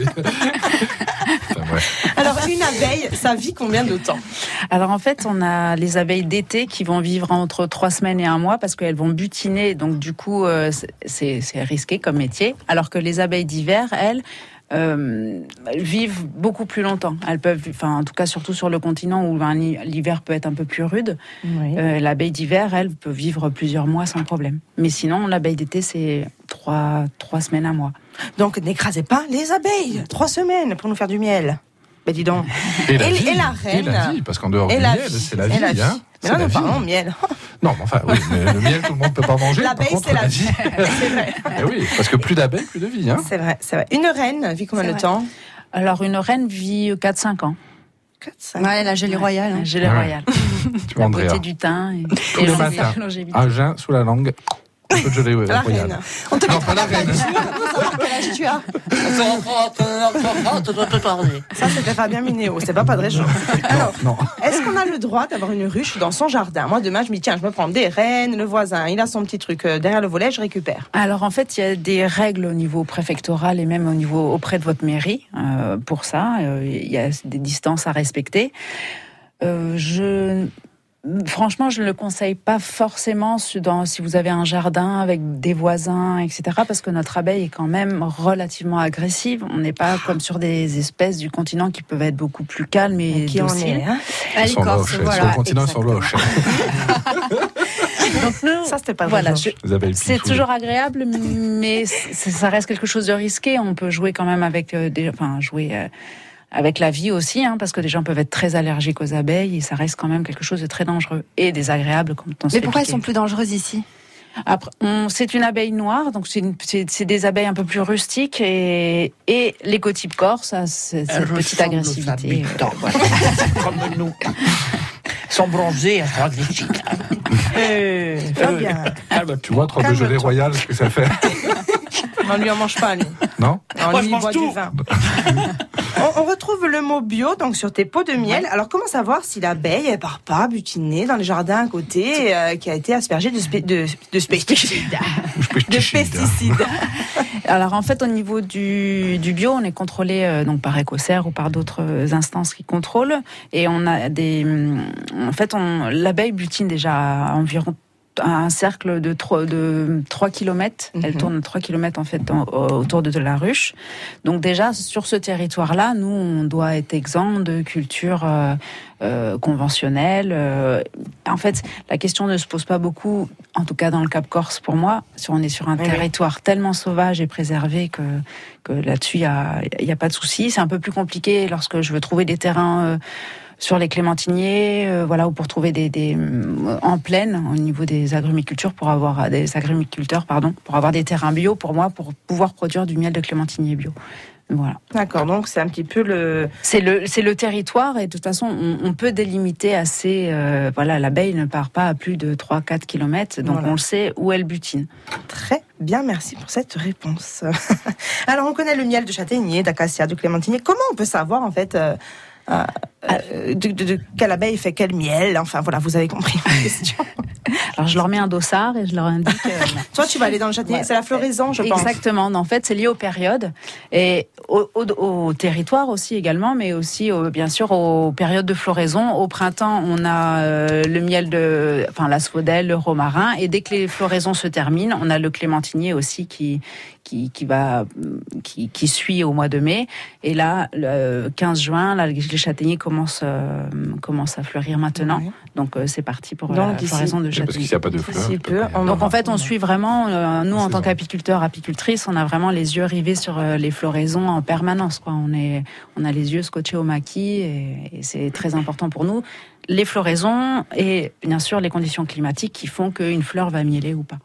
[SPEAKER 5] Enfin, bref.
[SPEAKER 2] Alors, une abeille, ça vit combien de temps?
[SPEAKER 6] Alors en fait, on a les abeilles d'été qui vont vivre entre trois semaines et un mois parce qu'elles vont butiner, donc du coup euh, c'est c'est risqué comme métier. Alors que les abeilles d'hiver, elles, euh, elles vivent beaucoup plus longtemps. Elles peuvent, enfin en tout cas surtout sur le continent où ben, l'hiver peut être un peu plus rude. Euh, L'abeille d'hiver, elle peut vivre plusieurs mois sans problème. Mais sinon, l'abeille d'été, c'est trois trois semaines, un mois.
[SPEAKER 2] Donc, n'écrasez pas les abeilles. Trois semaines pour nous faire du miel. Ben dis donc.
[SPEAKER 5] Et la,
[SPEAKER 2] Et-
[SPEAKER 5] vie,
[SPEAKER 2] et la reine.
[SPEAKER 5] Et la vie, parce qu'en dehors du
[SPEAKER 2] la
[SPEAKER 5] miel, c'est la vie.
[SPEAKER 2] la vie.
[SPEAKER 5] Hein
[SPEAKER 2] Mais
[SPEAKER 5] C'est
[SPEAKER 2] là,
[SPEAKER 5] la
[SPEAKER 2] nous
[SPEAKER 5] vie.
[SPEAKER 2] parlons miel.
[SPEAKER 5] Non, mais enfin, oui, mais le miel, tout le monde ne peut pas manger.
[SPEAKER 2] L'abeille, c'est la
[SPEAKER 5] la
[SPEAKER 2] vie. *laughs* C'est vrai.
[SPEAKER 5] Eh oui, parce que plus d'abeilles, plus de vie. Hein.
[SPEAKER 2] C'est vrai, c'est vrai. Une reine vit combien de
[SPEAKER 3] vrai.
[SPEAKER 2] temps?
[SPEAKER 6] Alors une reine vit 4-5 ans.
[SPEAKER 2] 4, 5.
[SPEAKER 3] Ouais, la gelée royale. hein.
[SPEAKER 6] Gelée
[SPEAKER 5] Ouais.
[SPEAKER 6] royale. *laughs*
[SPEAKER 5] Tu
[SPEAKER 6] La beauté du teint et,
[SPEAKER 5] Tous
[SPEAKER 6] et
[SPEAKER 5] les
[SPEAKER 6] la
[SPEAKER 5] matins.
[SPEAKER 6] longévité.
[SPEAKER 5] Un jeun sous la langue. Peu de gelée
[SPEAKER 2] La
[SPEAKER 5] royale.
[SPEAKER 2] reine.
[SPEAKER 3] On te
[SPEAKER 5] Non, pas la reine.
[SPEAKER 3] pour savoir quel âge tu as.
[SPEAKER 2] Ça, c'était Fabien Minéo, c'est pas pas de région. Alors,
[SPEAKER 5] Non.
[SPEAKER 2] est-ce qu'on a le droit d'avoir une ruche dans son jardin? Moi, demain, je me dis, tiens, je me prends des rennes, le voisin, il a son petit truc euh, derrière le volet, je récupère.
[SPEAKER 6] Alors en fait, il y a des règles au niveau préfectoral et même au niveau auprès de votre mairie euh, pour ça. Euh, Il y a des distances à respecter. Euh, je Franchement, je ne le conseille pas forcément si dans- si vous avez un jardin avec des voisins, etc. Parce que notre abeille est quand même relativement agressive. On n'est pas comme sur des espèces du continent qui peuvent être beaucoup plus calmes et
[SPEAKER 2] Qui
[SPEAKER 6] dociles.
[SPEAKER 2] est hein
[SPEAKER 5] sont loches,
[SPEAKER 3] voilà.
[SPEAKER 5] Sur le continent, ils sont loches.
[SPEAKER 6] Donc nous,
[SPEAKER 2] Ça, c'était pas
[SPEAKER 6] voilà, C'est toujours agréable, mais ça reste quelque chose de risqué. On peut jouer quand même avec euh, des, enfin jouer euh, avec la vie aussi, hein, parce que des gens peuvent être très allergiques aux abeilles et ça reste quand même quelque chose de très dangereux et désagréable quand on se
[SPEAKER 3] Mais pourquoi elles sont plus dangereuses ici?
[SPEAKER 6] C'est une abeille noire, donc c'est des abeilles un peu plus rustiques et, et l'écotype corse, ça, c'est cette petite agressivité. euh, voilà. *laughs*
[SPEAKER 4] Comme nous. Ils sont bronzés, elles sont agressives. *laughs*
[SPEAKER 2] Euh, Fabien,
[SPEAKER 5] Tu vois, trop de gelée
[SPEAKER 2] Calme-toi.
[SPEAKER 5] royale, ce que ça fait. *laughs*
[SPEAKER 2] on lui en mange pas, lui.
[SPEAKER 5] Non
[SPEAKER 2] On
[SPEAKER 4] Moi,
[SPEAKER 2] lui
[SPEAKER 4] je mange
[SPEAKER 2] boit
[SPEAKER 4] tout.
[SPEAKER 2] du vin. On, on retrouve le mot bio donc sur tes pots de miel. Alors comment savoir si l'abeille elle part pas butiner dans le jardin à côté euh, qui a été aspergé de, spé- de, de pesticides De pesticides. *laughs*
[SPEAKER 6] Alors en fait, au niveau du, du bio, on est contrôlé euh, donc par Écossaire ou par d'autres euh, instances qui contrôlent, et on a des, hum, en fait, on, l'abeille butine déjà à environ un cercle de 3, de 3 km. Elle
[SPEAKER 2] Mhm.
[SPEAKER 6] tourne 3 km en fait autour de la ruche. Donc déjà, sur ce territoire-là, nous, on doit être exempt de culture euh, euh, conventionnelle. euh. en fait, la question ne se pose pas beaucoup, en tout cas dans le Cap Corse pour moi, si on est sur un
[SPEAKER 2] Oui, oui.
[SPEAKER 6] territoire tellement sauvage et préservé que, que là-dessus, il n'y a, y a pas de souci. C'est un peu plus compliqué lorsque je veux trouver des terrains... euh, sur les clémentiniers, euh, voilà, ou pour trouver des, des euh, en plaine au niveau des agrumicultures pour avoir des agrumiculteurs, pardon, pour avoir des terrains bio pour moi pour pouvoir produire du miel de clémentinier bio. Voilà.
[SPEAKER 2] D'accord, donc c'est un petit peu le.
[SPEAKER 6] C'est le c'est le territoire et de toute façon on, on peut délimiter assez. euh, voilà, l'abeille ne part pas à plus de 3-4 km, donc
[SPEAKER 2] Voilà.
[SPEAKER 6] on le sait où elle butine.
[SPEAKER 2] Très bien, merci pour cette réponse. *laughs* Alors, on connaît le miel de châtaignier, d'acacia, de clémentinier. Comment on peut savoir, en fait, euh, euh, euh, de, de- de quelle abeille fait quel miel? Enfin, voilà, vous avez compris ma question. *laughs*
[SPEAKER 6] Alors je leur mets un dossard et je leur indique. euh, *laughs*
[SPEAKER 2] Toi, tu vas aller dans le.
[SPEAKER 6] Ouais.
[SPEAKER 2] C'est la floraison, je pense.
[SPEAKER 6] Exactement. En fait, c'est lié aux périodes et au, au- au territoire aussi également, mais aussi au- bien sûr aux périodes de floraison. Au printemps, on a euh, le miel de, enfin l'asphodèle, le romarin, et dès que les floraisons se terminent, on a le clémentinier aussi qui qui, qui va qui, qui suit au mois de mai. Et là, le 15 juin, là, les châtaigniers commencent euh, commencent à fleurir maintenant. Donc euh, c'est parti pour
[SPEAKER 2] Donc,
[SPEAKER 6] la floraison de
[SPEAKER 5] Oui, Parce qu'il
[SPEAKER 6] châtaigniers.
[SPEAKER 5] n'y a pas de fleurs.
[SPEAKER 2] Peu, on.
[SPEAKER 6] Donc en fait, on suit vraiment, euh, nous en tant qu'apiculteurs, apicultrices, on a vraiment les yeux rivés sur euh, les floraisons en permanence. Quoi. On, est, on a les yeux scotchés au maquis et, et c'est très important pour nous. Les floraisons et bien sûr les conditions climatiques qui font qu'une fleur va mieler ou pas.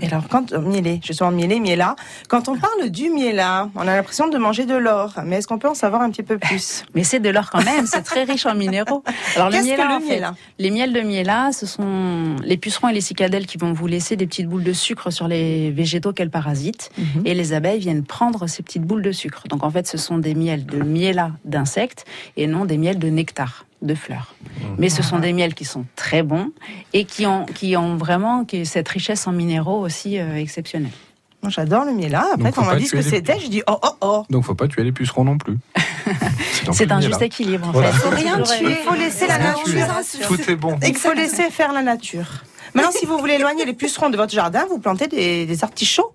[SPEAKER 2] Et alors, quand euh, mielé, justement mielé, miela, quand on parle du miela, on a l'impression de manger de l'or. Mais est-ce qu'on peut en savoir un petit peu plus?
[SPEAKER 6] Mais c'est de l'or quand même, c'est très riche en minéraux. Alors le miela,
[SPEAKER 2] le
[SPEAKER 6] en fait, les miels de miela, ce sont les pucerons et les cicadelles qui vont vous laisser des petites boules de sucre sur les végétaux qu'elles parasitent.
[SPEAKER 2] Mhm.
[SPEAKER 6] Et les abeilles viennent prendre ces petites boules de sucre. Donc en fait, ce sont des miels de miela d'insectes et non des miels de nectar de fleurs. Mais ce sont des miels qui sont très bons et qui ont, qui ont vraiment qui- cette richesse en minéraux aussi euh, exceptionnelle.
[SPEAKER 2] Moi, j'adore le miela. Après,
[SPEAKER 5] Donc,
[SPEAKER 2] quand on m'a dit ce que c'était, j'ai dit oh oh oh.
[SPEAKER 5] Donc, faut pas tuer les pucerons non plus. *laughs*
[SPEAKER 6] C'est un juste
[SPEAKER 5] hein.
[SPEAKER 6] équilibre en
[SPEAKER 5] Voilà.
[SPEAKER 6] fait.
[SPEAKER 3] Faut rien tuer.
[SPEAKER 2] Il faut laisser la
[SPEAKER 5] Rien
[SPEAKER 2] nature.
[SPEAKER 5] tuer. Tout est bon.
[SPEAKER 2] Il faut laisser faire la nature. Maintenant, si vous voulez éloigner les pucerons de votre jardin, vous plantez des, des artichauts.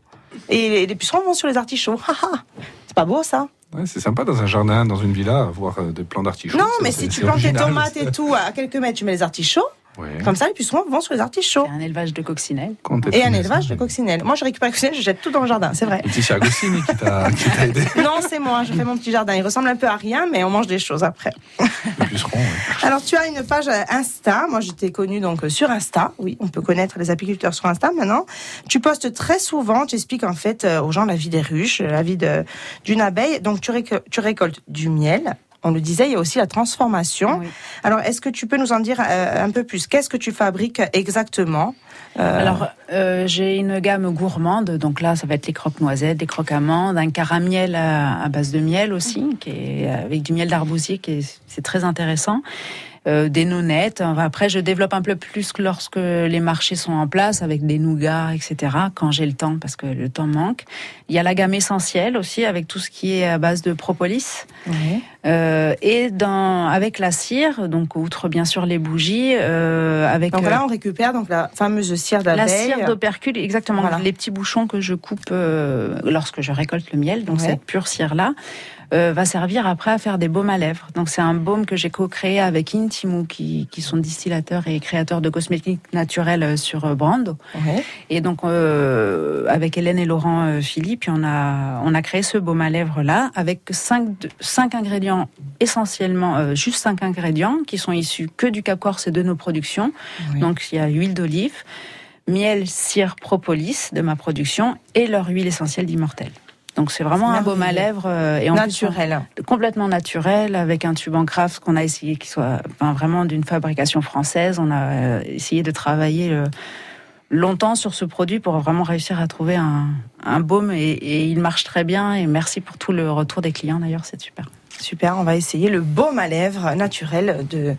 [SPEAKER 2] Et les, les pucerons vont sur les artichauts. Ha, ha. C'est pas beau ça?
[SPEAKER 5] Ouais, c'est sympa dans un jardin, dans une villa, avoir euh, des plants d'artichauts.
[SPEAKER 2] Non, mais si tu plantes des tomates et tout, à quelques mètres, tu mets les artichauts.
[SPEAKER 5] Ouais.
[SPEAKER 2] Comme ça, les pucerons vont sur les artichauts.
[SPEAKER 6] Un élevage de coccinelles.
[SPEAKER 2] Et un élevage de coccinelles. Moi, je récupère les coccinelles, je jette tout dans le jardin, c'est vrai.
[SPEAKER 5] Et c'est Agostini qui t'a qui t'a aidé, *laughs*
[SPEAKER 2] Non, c'est moi, je fais mon petit jardin. Il ressemble un peu à rien, mais on mange des choses après.
[SPEAKER 5] le puceron. *laughs*
[SPEAKER 2] Alors, tu as une page Insta. Moi, je t'ai connue donc sur Insta. Oui, on peut connaître les apiculteurs sur Insta maintenant. Tu postes très souvent. Tu expliques en fait euh, aux gens la vie des ruches, la vie d'une abeille. Donc, tu, réco- tu récoltes du miel on le disait, il y a aussi la transformation. Alors, est-ce que tu peux nous en dire euh, un peu plus? Qu'est-ce que tu fabriques exactement?
[SPEAKER 6] Euh, Alors, euh, j'ai une gamme gourmande. Donc là, ça va être les croque-noisettes, des croque-amandes, un caramiel à, à, base de miel aussi, qui est avec du miel d'arbousier, qui est c'est très intéressant. Euh, des nonettes. Après, je développe un peu plus lorsque les marchés sont en place, avec des nougats, etc. Quand j'ai le temps, parce que le temps manque. Il y a la gamme essentielle aussi, avec tout ce qui est à base de propolis. Euh, et dans, avec la cire, donc outre bien sûr les bougies, euh, avec.
[SPEAKER 2] Donc là, on récupère donc la fameuse cire d'abeille.
[SPEAKER 6] La cire d'opercule, exactement. Les petits bouchons que je coupe lorsque je récolte le miel, donc cette pure cire là. Euh, va servir après à faire des baumes à lèvres. Donc c'est un baume que j'ai co-créé avec Intimou, qui, qui sont distillateurs et créateurs de cosmétiques naturels euh, sur euh, Brando. Et donc avec Hélène et Laurent Philippe, on a on a créé ce baume à lèvres là avec cinq cinq ingrédients essentiellement juste cinq ingrédients qui sont issus que du Cap Corse et de nos productions. Donc il y a huile d'olive, miel, cire, propolis de ma production et leur huile essentielle d'immortel. Donc c'est vraiment un baume à lèvres euh,
[SPEAKER 2] et en naturel,
[SPEAKER 6] complètement naturel, avec un tube en craft qu'on a essayé qui soit vraiment d'une fabrication française. On a euh, essayé de travailler euh, longtemps sur ce produit pour vraiment réussir à trouver un, baume et, et, il marche très bien. Et merci pour tout le retour des clients d'ailleurs, c'est super.
[SPEAKER 2] Super, on va essayer le baume à lèvres naturel de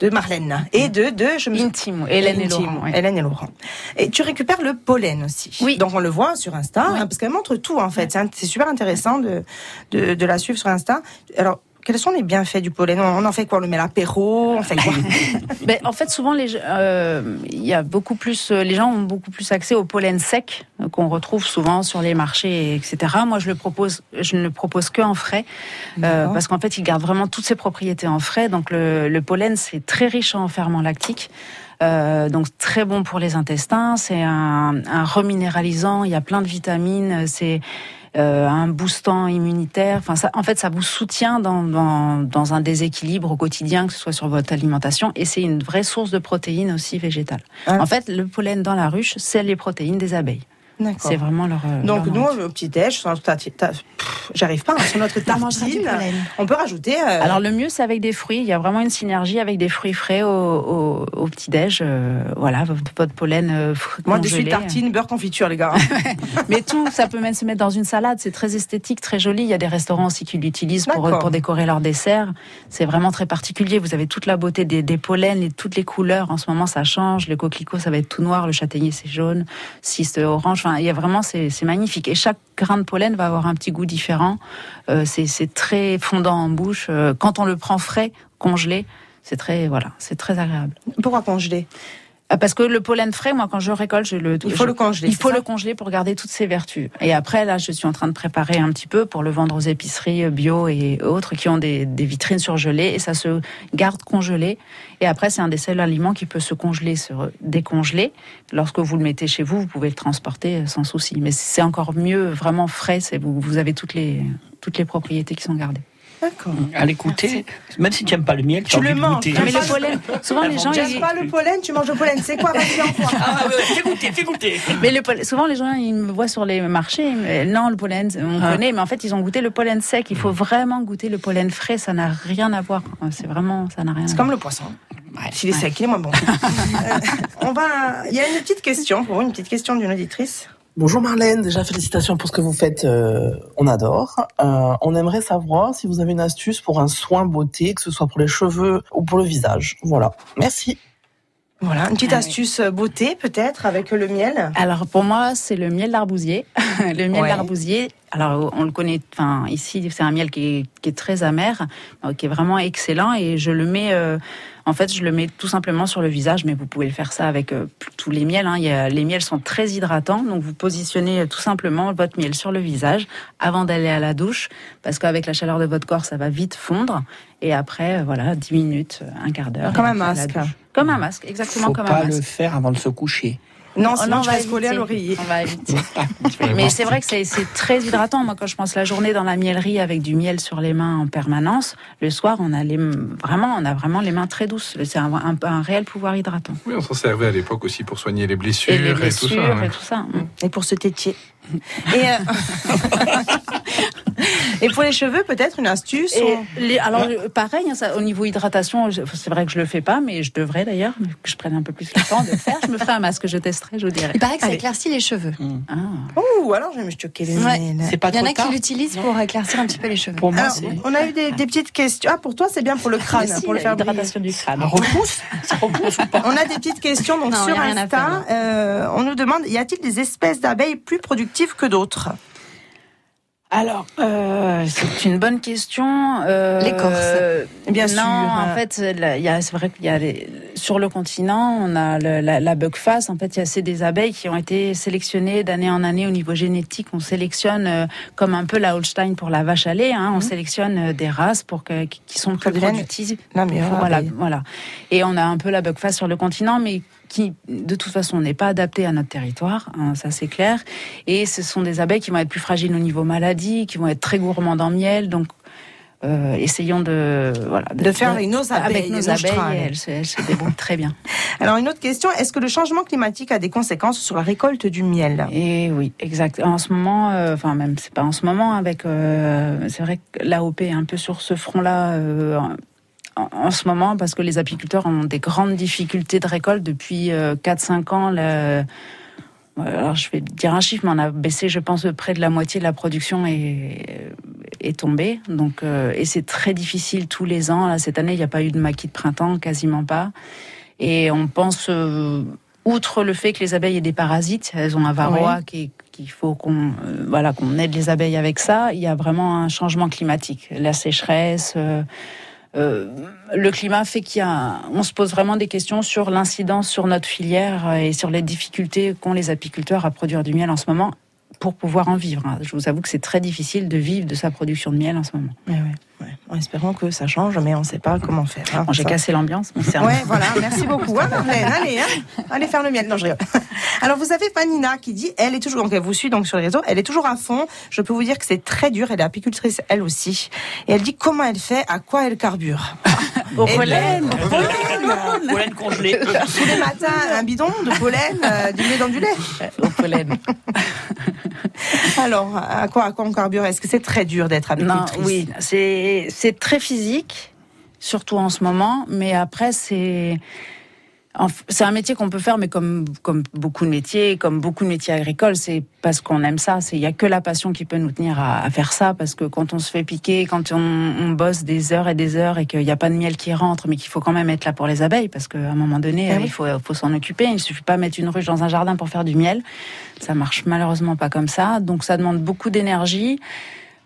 [SPEAKER 2] de Marlène et de, de
[SPEAKER 6] je me... Intime, Hélène et Laurent.
[SPEAKER 2] Hélène et Laurent. Et tu récupères le pollen aussi.
[SPEAKER 6] Oui.
[SPEAKER 2] Donc on le voit sur Insta, hein, parce qu'elle montre tout en fait. C'est super intéressant de, de, de la suivre sur Insta. Alors quels sont les bienfaits du pollen? On en fait quoi? On le met à l'apéro? On fait quoi? *laughs*
[SPEAKER 6] Ben, En fait, souvent, les, euh, y a beaucoup plus, euh, les gens ont beaucoup plus accès au pollen sec qu'on retrouve souvent sur les marchés, etc. Moi, je le propose, je ne le propose que en frais, euh, parce qu'en fait, il garde vraiment toutes ses propriétés en frais. Donc, le, le pollen, c'est très riche en ferments lactiques. Euh, donc très bon pour les intestins, c'est un, un reminéralisant, il y a plein de vitamines, c'est euh, un boostant immunitaire. Enfin, ça, en fait, ça vous soutient dans, dans, dans, un déséquilibre au quotidien, que ce soit sur votre alimentation, et c'est une vraie source de protéines aussi végétales. Ah. En fait, le pollen dans la ruche, c'est les protéines des abeilles. C'est vraiment leur. Euh,
[SPEAKER 2] Donc nous, au petit déj, j'arrive pas hein, sur notre *laughs* tartine. on peut rajouter. Euh,
[SPEAKER 6] Alors le mieux, c'est avec des fruits. Il y a vraiment une synergie avec des fruits frais au, au, petit déj. Euh, voilà, votre pollen.
[SPEAKER 2] Moi, de suite tartine, beurre, confiture, les gars. *laughs*
[SPEAKER 6] Mais tout, ça peut même se mettre dans une salade. C'est très esthétique, très joli. Il y a des restaurants aussi qui l'utilisent pour, pour décorer leur dessert. C'est vraiment très particulier. Vous avez toute la beauté des, des pollens et toutes les couleurs. En ce moment, ça change. Le coquelicot, ça va être tout noir. Le châtaignier, c'est jaune. Ciste orange il y a vraiment, c'est magnifique. Et chaque grain de pollen va avoir un petit goût différent. Euh, c'est très fondant en bouche. Euh, quand on le prend frais, congelé, c'est très, voilà, c'est très agréable.
[SPEAKER 2] Pourquoi congeler
[SPEAKER 6] ah, parce que le pollen frais, moi, quand je récolte, je le,
[SPEAKER 2] il faut le congeler.
[SPEAKER 6] Il faut le congeler pour garder toutes ses vertus. Et après, là, je suis en train de préparer un petit peu pour le vendre aux épiceries bio et autres qui ont des, des vitrines surgelées et ça se garde congelé. Et après, c'est un des seuls aliments qui peut se congeler, se décongeler. Lorsque vous le mettez chez vous, vous pouvez le transporter sans souci. Mais c'est encore mieux, vraiment frais. Vous, vous avez toutes les, toutes les propriétés qui sont gardées.
[SPEAKER 2] D'accord.
[SPEAKER 4] À l'écouter, même si tu n'aimes pas le miel,
[SPEAKER 2] tu, le manges.
[SPEAKER 6] Mais le pollen, *laughs* souvent les gens.
[SPEAKER 2] Tu n'aimes pas le pollen, tu manges le pollen. C'est quoi Vas-y, *laughs*
[SPEAKER 4] Ah ouais, fais goûter, fais goûter.
[SPEAKER 6] Mais le pollen, souvent les gens, ils me voient sur les marchés. non, le pollen, on ah. connaît, mais en fait, ils ont goûté le pollen sec. Il faut vraiment goûter le pollen frais. Ça n'a rien à voir. C'est vraiment, ça n'a rien.
[SPEAKER 2] C'est comme le poisson. S'il est sec, il est moins bon. *laughs* Euh, on va. Il y a une petite question pour vous, une petite question d'une auditrice.
[SPEAKER 11] Bonjour Marlène, déjà félicitations pour ce que vous faites, euh, on adore. Euh, on aimerait savoir si vous avez une astuce pour un soin beauté, que ce soit pour les cheveux ou pour le visage. Voilà, merci.
[SPEAKER 2] Voilà, une petite ah astuce euh, beauté peut-être avec le miel?
[SPEAKER 6] Alors pour moi, c'est le miel d'arbousier. *laughs* le miel d'arbousier, alors on le connaît, enfin ici c'est un miel qui est, très amer, qui est vraiment excellent et je le mets en fait, je le mets tout simplement sur le visage, mais vous pouvez le faire ça avec euh, tous les miels. Hein. Il les miels sont très hydratants, donc vous positionnez euh, tout simplement votre miel sur le visage avant d'aller à la douche, parce qu'avec la chaleur de votre corps, ça va vite fondre. Et après, euh, voilà, 10 minutes, un quart d'heure.
[SPEAKER 2] Comme un masque.
[SPEAKER 6] Comme un masque, exactement
[SPEAKER 4] Faut
[SPEAKER 6] comme
[SPEAKER 4] un
[SPEAKER 6] masque.
[SPEAKER 4] pas le faire avant de se coucher.
[SPEAKER 2] Non, sinon oh, on va se coller à l'oreiller.
[SPEAKER 6] On va éviter. *laughs* Mais c'est vrai que c'est très hydratant. Moi, quand je pense la journée dans la miellerie avec du miel sur les mains en permanence, le soir, on a les vraiment, on a vraiment les mains très douces. C'est un, un, réel pouvoir hydratant.
[SPEAKER 5] Oui, on s'en servait à l'époque aussi pour soigner les blessures
[SPEAKER 6] et, les blessures
[SPEAKER 5] et tout ça.
[SPEAKER 6] Et, tout ça.
[SPEAKER 2] Et pour se tétier. Et, euh, *laughs* Et pour les cheveux, peut-être une astuce
[SPEAKER 6] Et
[SPEAKER 2] ou-
[SPEAKER 6] les- alors euh, pareil, hein, ça, au niveau hydratation, c'est vrai que je le fais pas, mais je devrais d'ailleurs, que je prenne un peu plus le temps de le faire. Je me ferai un masque, je testerai, je vous dirai.
[SPEAKER 3] Il paraît que ça
[SPEAKER 2] Allez.
[SPEAKER 3] éclaircit les cheveux.
[SPEAKER 6] Ah.
[SPEAKER 2] Ouh, alors je vais me choquer les
[SPEAKER 3] Ouais.
[SPEAKER 2] mails.
[SPEAKER 4] C'est pas
[SPEAKER 3] Il y en a
[SPEAKER 4] tard.
[SPEAKER 3] qui l'utilisent pour éclaircir un petit peu les cheveux.
[SPEAKER 4] Pour moi,
[SPEAKER 2] Alors,
[SPEAKER 4] c'est
[SPEAKER 2] on a eu des, des petites questions. Ah, pour toi, c'est bien pour le *laughs* crâne,
[SPEAKER 6] si,
[SPEAKER 2] pour le faire
[SPEAKER 6] l'hydratation du crâne.
[SPEAKER 4] Ça repousse *laughs* Ça repousse ou pas
[SPEAKER 2] On a des petites questions donc
[SPEAKER 3] Non,
[SPEAKER 2] sur Insta.
[SPEAKER 3] faire,
[SPEAKER 2] euh, on nous demande y a-t-il des espèces d'abeilles plus productives que d'autres
[SPEAKER 6] Alors, euh, c'est une bonne question. Euh,
[SPEAKER 3] L'écorce.
[SPEAKER 2] Bien
[SPEAKER 6] non,
[SPEAKER 2] sûr.
[SPEAKER 6] en fait, c'est vrai qu'il y a les- sur le continent, on a le- la, la bugface. En fait, il y a c'est des abeilles qui ont été sélectionnées d'année en année au niveau génétique. On sélectionne euh, comme un peu la Holstein pour la vache à lait. Hein, on sélectionne euh, des races pour que, qui sont plus productives. Voilà, voilà. Et on a un peu la bugface sur le continent, mais qui, de toute façon, n'est pas adaptée à notre territoire, hein, ça c'est clair. Et ce sont des abeilles qui vont être plus fragiles au niveau maladie, qui vont être très gourmandes en miel. Donc, euh, essayons de, voilà,
[SPEAKER 2] De faire avec nos abeilles,
[SPEAKER 6] Avec nos abeilles, elles, se- elles se débrouillent très bien. *laughs*
[SPEAKER 2] Alors une autre question est-ce que le changement climatique a des conséquences sur la récolte du miel?
[SPEAKER 6] Et oui, exact. En ce moment, euh, enfin même c'est pas en ce moment, avec euh, c'est vrai que l'AOP est un peu sur ce front-là en, en ce moment parce que les apiculteurs ont des grandes difficultés de récolte depuis 4-5 ans. le- alors je vais dire un chiffre, mais on a baissé, je pense, près de la moitié de la production est, est tombée. Donc, euh, et c'est très difficile tous les ans. Là, cette année, il n'y a pas eu de maquis de printemps, quasiment pas. Et on pense, euh, outre le fait que les abeilles aient des parasites, elles ont un varroa qui qu'il faut qu'on euh, voilà qu'on aide les abeilles avec ça. Il y a vraiment un changement climatique, la sécheresse. Euh, le climat fait qu'il y a, on se pose vraiment des questions sur l'incidence sur notre filière et sur les difficultés qu'ont les apiculteurs à produire du miel en ce moment pour pouvoir en vivre. hein. Je vous avoue que c'est très difficile de vivre de sa production de miel en ce moment.
[SPEAKER 2] Ouais, ouais, ouais. En espérant que ça change, mais on ne sait pas comment faire. hein.
[SPEAKER 6] Bon, J'ai cassé l'ambiance, un-
[SPEAKER 2] Ouais, voilà, merci beaucoup. hein, Marlène. allez, hein, allez faire le miel. Non, je rigole. Alors, vous avez Panina qui dit, elle est toujours, donc elle vous suit donc sur les réseaux, elle est toujours à fond. Je peux vous dire que c'est très dur. Elle est apicultrice, elle aussi. Et elle dit comment elle fait, à quoi elle carbure. *laughs*
[SPEAKER 6] Au
[SPEAKER 2] Eh
[SPEAKER 6] pollen.
[SPEAKER 2] au pollen.
[SPEAKER 4] Pollen congelé.
[SPEAKER 2] Tous les matins, un bidon de pollen, euh, du lait dans du lait.
[SPEAKER 6] Au pollen. *laughs*
[SPEAKER 2] Alors, à quoi, à quoi on carbure Est-ce que c'est très dur d'être
[SPEAKER 6] Non,
[SPEAKER 2] apicultrice
[SPEAKER 6] oui, c'est c'est très physique, surtout en ce moment. Mais après, c'est c'est un métier qu'on peut faire, mais comme comme beaucoup de métiers, comme beaucoup de métiers agricoles, c'est parce qu'on aime ça. C'est il y a que la passion qui peut nous tenir à, à faire ça, parce que quand on se fait piquer, quand on, on bosse des heures et des heures et qu'il n'y a pas de miel qui rentre, mais qu'il faut quand même être là pour les abeilles, parce qu'à un moment donné,
[SPEAKER 2] oui.
[SPEAKER 6] il faut faut s'en occuper. Il suffit pas mettre une ruche dans un jardin pour faire du miel. Ça marche malheureusement pas comme ça. Donc ça demande beaucoup d'énergie.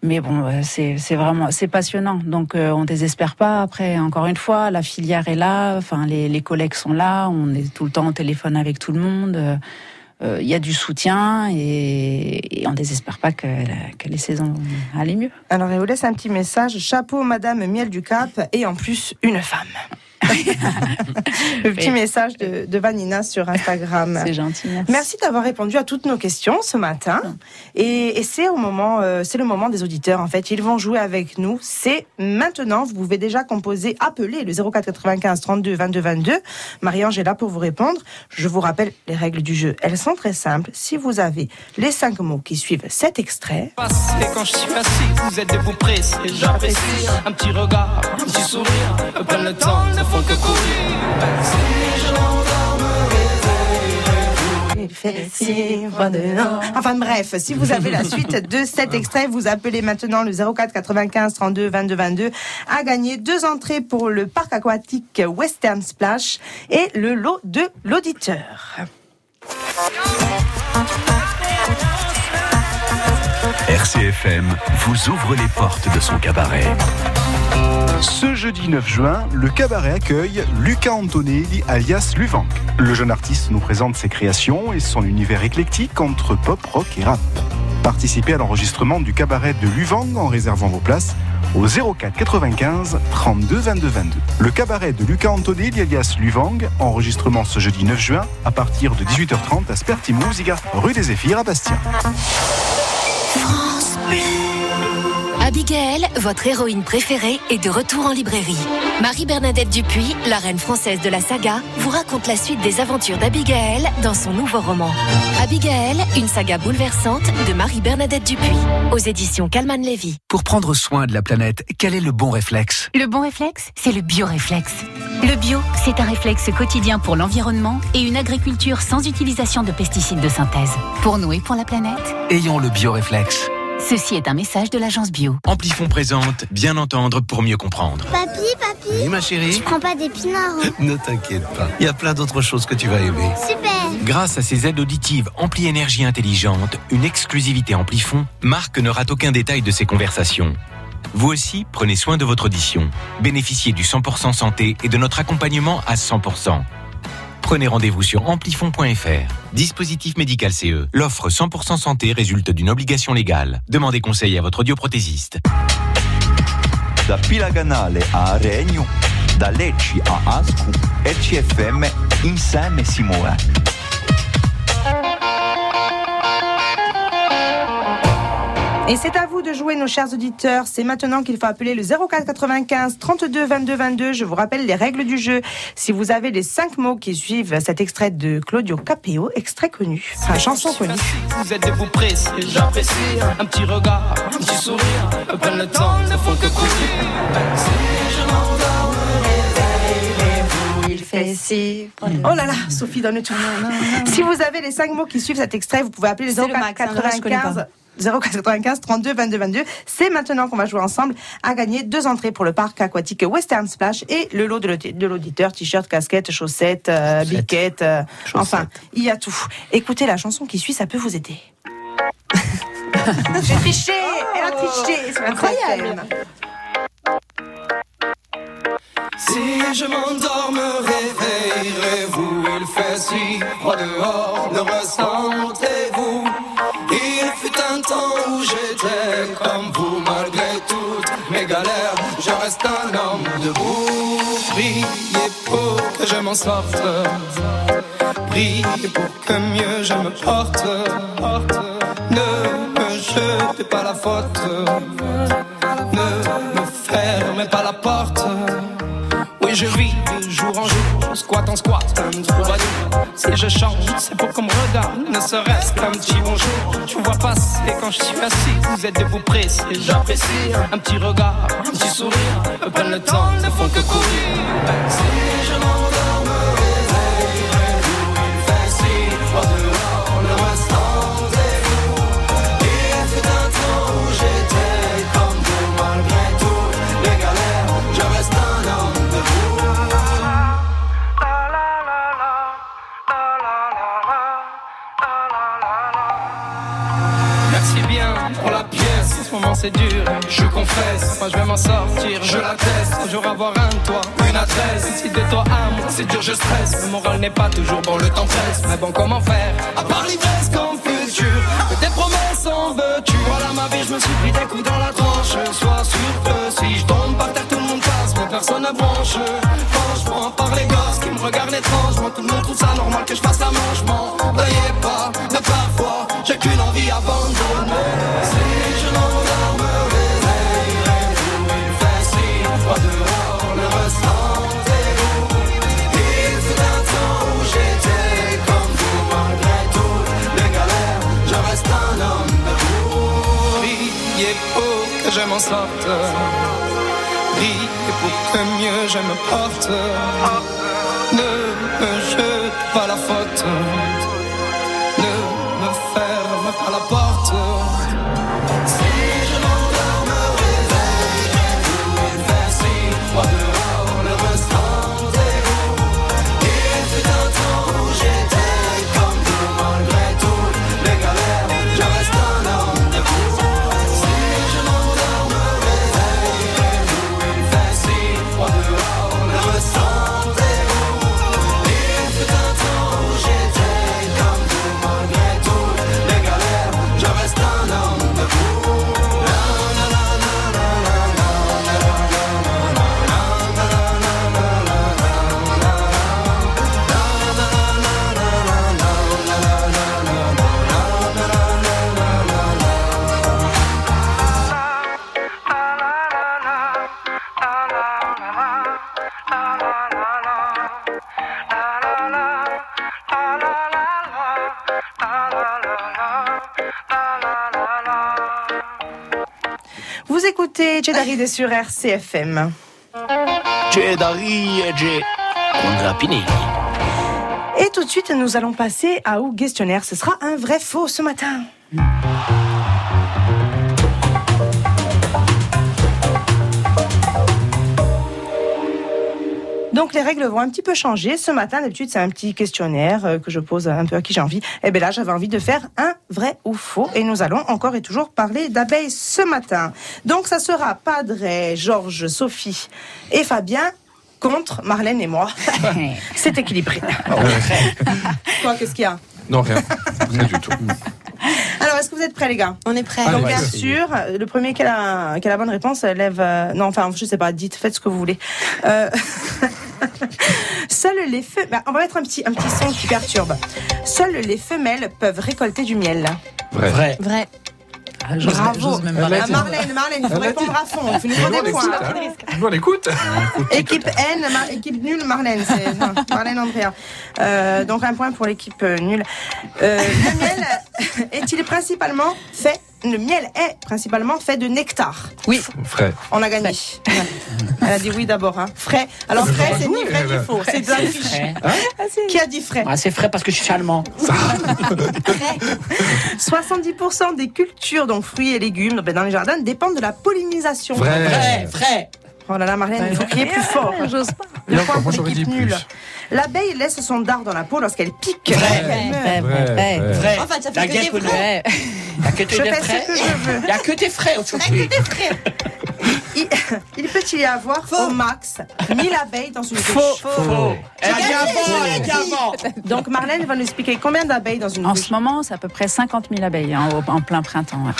[SPEAKER 6] Mais bon, euh, c'est vraiment c'est passionnant. Donc euh, on désespère pas. Après, encore une fois, la filière est là. Enfin, les, les collègues sont là. On est tout le temps au téléphone avec tout le monde. Euh, Il y a du soutien et, on désespère pas que, les saisons allaient mieux.
[SPEAKER 2] Alors, elle vous laisse un petit message. Chapeau, Madame Miel du Cap, et en plus, une femme. Le petit
[SPEAKER 6] Oui.
[SPEAKER 2] message de, de Vanina sur Instagram.
[SPEAKER 6] C'est gentil.
[SPEAKER 2] Merci d'avoir répondu à toutes nos questions ce matin. Et, et c'est au moment, euh, c'est le moment des auditeurs. En fait, ils vont jouer avec nous. C'est maintenant. Vous pouvez déjà composer, appeler le 04 95 32 22 22. Marie-Ange est là pour vous répondre. Je vous rappelle les règles du jeu. Elles sont très simples. Si vous avez les cinq mots qui suivent cet extrait,
[SPEAKER 8] Et quand je suis assis, vous êtes debout pressé. J'apprécie un petit regard, un petit sourire. Le temps, font que courir.
[SPEAKER 2] Enfin bref, si vous avez la suite de cet extrait, vous appelez maintenant le 04 95 32 22 22 à gagner deux entrées pour le parc aquatique Western Splash et le lot de l'auditeur.
[SPEAKER 1] RCFM vous ouvre les portes de son cabaret.
[SPEAKER 12] Ce jeudi 9 juin, le cabaret accueille Luca Antonelli alias Luvang. Le jeune artiste nous présente ses créations et son univers éclectique entre pop, rock et rap. Participez à l'enregistrement du cabaret de Luvang en réservant vos places au 04 95 32 22 22. Le cabaret de Luca Antonelli alias Luvang, enregistrement ce jeudi 9 juin à partir de 18h30 à Sperti rue des Zéphyrs à Bastia.
[SPEAKER 13] Abigail, votre héroïne préférée, est de retour en librairie. Marie-Bernadette Dupuis, la reine française de la saga, vous raconte la suite des aventures d'Abigail dans son nouveau roman. Abigail, une saga bouleversante de Marie-Bernadette Dupuis, aux éditions Calman Lévy.
[SPEAKER 14] Pour prendre soin de la planète, quel est le bon réflexe?
[SPEAKER 15] Le bon réflexe, c'est le bioréflexe. Le bio, c'est un réflexe quotidien pour l'environnement et une agriculture sans utilisation de pesticides de synthèse. Pour nous et pour la planète,
[SPEAKER 14] Ayons le bioréflexe.
[SPEAKER 15] Ceci est un message de l'agence Bio.
[SPEAKER 16] Amplifon présente Bien entendre pour mieux comprendre.
[SPEAKER 17] Papy, papy
[SPEAKER 16] Oui, ma chérie
[SPEAKER 17] Tu prends pas d'épinards hein
[SPEAKER 16] Ne t'inquiète pas, il y a plein d'autres choses que tu vas aimer.
[SPEAKER 17] Super
[SPEAKER 16] Grâce à ses aides auditives Ampli Énergie Intelligente, une exclusivité Amplifon, Marc ne rate aucun détail de ses conversations. Vous aussi, prenez soin de votre audition. Bénéficiez du 100% santé et de notre accompagnement à 100%. Prenez rendez-vous sur amplifon.fr. Dispositif médical CE. L'offre 100% santé résulte d'une obligation légale. Demandez conseil à votre audioprothésiste.
[SPEAKER 18] Da Pilaganale a Aregno, da Lecce a Ascu, RCFM insieme si muove.
[SPEAKER 2] Et c'est à vous de jouer, nos chers auditeurs. C'est maintenant qu'il faut appeler le 04 95 32 22 22. Je vous rappelle les règles du jeu. Si vous avez les cinq mots qui suivent cet extrait de Claudio Capéo, extrait connu, enfin chanson connue.
[SPEAKER 19] Vous êtes vous pressez, j'apprécie un petit regard, un petit sourire. Prennent le temps, ne font que courir.
[SPEAKER 2] Oh là là, Sophie, donne tout. Si vous avez les cinq mots qui suivent cet extrait, vous pouvez appeler
[SPEAKER 3] les
[SPEAKER 2] 04
[SPEAKER 3] 95.
[SPEAKER 2] 095 32 22 22. C'est maintenant qu'on va jouer ensemble à gagner deux entrées pour le parc aquatique Western Splash et le lot de l'auditeur, t-shirt, casquette, chaussettes, euh, euh enfin, il y a tout. Écoutez la chanson qui suit, ça peut vous aider. *laughs* J'ai triché, elle a triché, c'est incroyable.
[SPEAKER 19] Si je m'endors, me réveillerez-vous Il fait si froid dehors, le ressentez comme vous Malgré toutes mes galères, je reste un homme debout. Priez pour que je m'en sorte. Priez pour que mieux je me porte. Ne me jetez pas la faute. Ne me fermez pas la porte. Oui, je vis de jour en jour, je squatte en squat, un troubadour. Si je chante, c'est pour qu'on me regarde, ne serait-ce qu'un petit bonjour. Tu vois passer quand je suis assis, vous êtes debout pressé, j'apprécie. Un petit regard, un petit sourire, prennent le temps, ne font que courir. Si je c'est dur, je confesse. Moi je vais m'en sortir, je l'atteste. Toujours avoir un toit, une adresse. Si de toi à moi c'est dur, je stresse. Le moral n'est pas toujours bon, le temps presse. Mais bon, comment faire? À part l'ivresse comme futur, tes promesses en veux-tu? Voilà ma vie, je me suis pris des coups dans la tranche. Sois sûr que si je tombe par terre, tout le monde casse, mais personne ne branche. Franchement, par les gosses qui me regardent étrangement, tout le monde trouve ça normal que je fasse la manche. M'en pas, sorte. Priez pour que mieux je me porte. Ne me jete pas la faute.
[SPEAKER 2] Sur RCFM. Et tout de suite, nous allons passer à où questionnaire. Ce sera un vrai faux ce matin. Donc les règles vont un petit peu changer. Ce matin, d'habitude, c'est un petit questionnaire euh, que je pose un peu à qui j'ai envie. Et bien là, j'avais envie de faire un vrai ou faux. Et nous allons encore et toujours parler d'abeilles ce matin. Donc ça sera Padre, Georges, Sophie et Fabien contre Marlène et moi. *laughs* c'est équilibré. Quoi, qu'est-ce qu'il y a?
[SPEAKER 5] Non, rien. Rien du tout.
[SPEAKER 2] Alors, est-ce que vous êtes prêts, les gars?
[SPEAKER 3] On est prêts.
[SPEAKER 2] Donc, bien sûr, le premier qui a, la, qui a la bonne réponse lève. euh, non, enfin, je sais pas, dites, faites ce que vous voulez. Euh, *laughs* *laughs* Seuls les fe- bah, on va mettre un petit, un petit son qui perturbe. Seules les femelles peuvent récolter du miel.
[SPEAKER 5] Vrai.
[SPEAKER 4] Vrai.
[SPEAKER 3] Vrai.
[SPEAKER 2] Bravo.
[SPEAKER 5] Elle l'a
[SPEAKER 2] Ah,
[SPEAKER 5] dit.
[SPEAKER 2] Marlène, Marlène, il faut répondre à fond. Il faut nous prendre des
[SPEAKER 5] écoute.
[SPEAKER 2] points.
[SPEAKER 5] hein. On écoute. *laughs*
[SPEAKER 2] Équipe N, Mar- équipe nulle, Marlène. C'est non, Marlène Andrea. Euh, donc un point pour l'équipe euh, nulle. Euh, le miel *laughs* est-il principalement fait Le miel est principalement fait de nectar?
[SPEAKER 3] Oui.
[SPEAKER 5] Vrai.
[SPEAKER 2] On a gagné. Ouais. Elle a dit oui d'abord. Hein. Frais. Alors frais, c'est ni vrai ni faux. C'est de la fiche.
[SPEAKER 4] frais.
[SPEAKER 2] Qui a dit frais?
[SPEAKER 4] Ah, c'est frais parce que je suis allemand.
[SPEAKER 2] 70% des cultures, donc fruits et légumes ben, dans les jardins, dépendent de la pollinisation.
[SPEAKER 5] Vrai.
[SPEAKER 4] Vrai, vrai.
[SPEAKER 2] Oh là là, Marlène, il faut crier plus fort.
[SPEAKER 3] J'ose pas.
[SPEAKER 2] Le point
[SPEAKER 5] encore, moi
[SPEAKER 2] pour
[SPEAKER 5] j'aurais dit
[SPEAKER 2] l'équipe
[SPEAKER 5] plus.
[SPEAKER 2] L'abeille laisse son dard dans la peau lorsqu'elle pique.
[SPEAKER 4] Vrai.
[SPEAKER 3] Vrai, vrai, vrai.
[SPEAKER 4] Vrai.
[SPEAKER 3] Enfin, ça
[SPEAKER 4] La
[SPEAKER 3] fait que des vrais. *laughs*
[SPEAKER 4] Il n'y a que
[SPEAKER 2] fais
[SPEAKER 4] frais.
[SPEAKER 2] ce que je veux.
[SPEAKER 4] Il n'y a que des frais aujourd'hui. *laughs*
[SPEAKER 2] Il, *laughs* il peut y avoir au max 1000 abeilles dans une
[SPEAKER 4] Faux.
[SPEAKER 2] ruche.
[SPEAKER 4] Faux. Avant, elle dit avant.
[SPEAKER 2] Donc Marlène va nous expliquer combien d'abeilles dans une
[SPEAKER 6] En
[SPEAKER 2] ruche.
[SPEAKER 6] ce moment, c'est à peu près 50 000 abeilles hein, au- en plein printemps. ouais.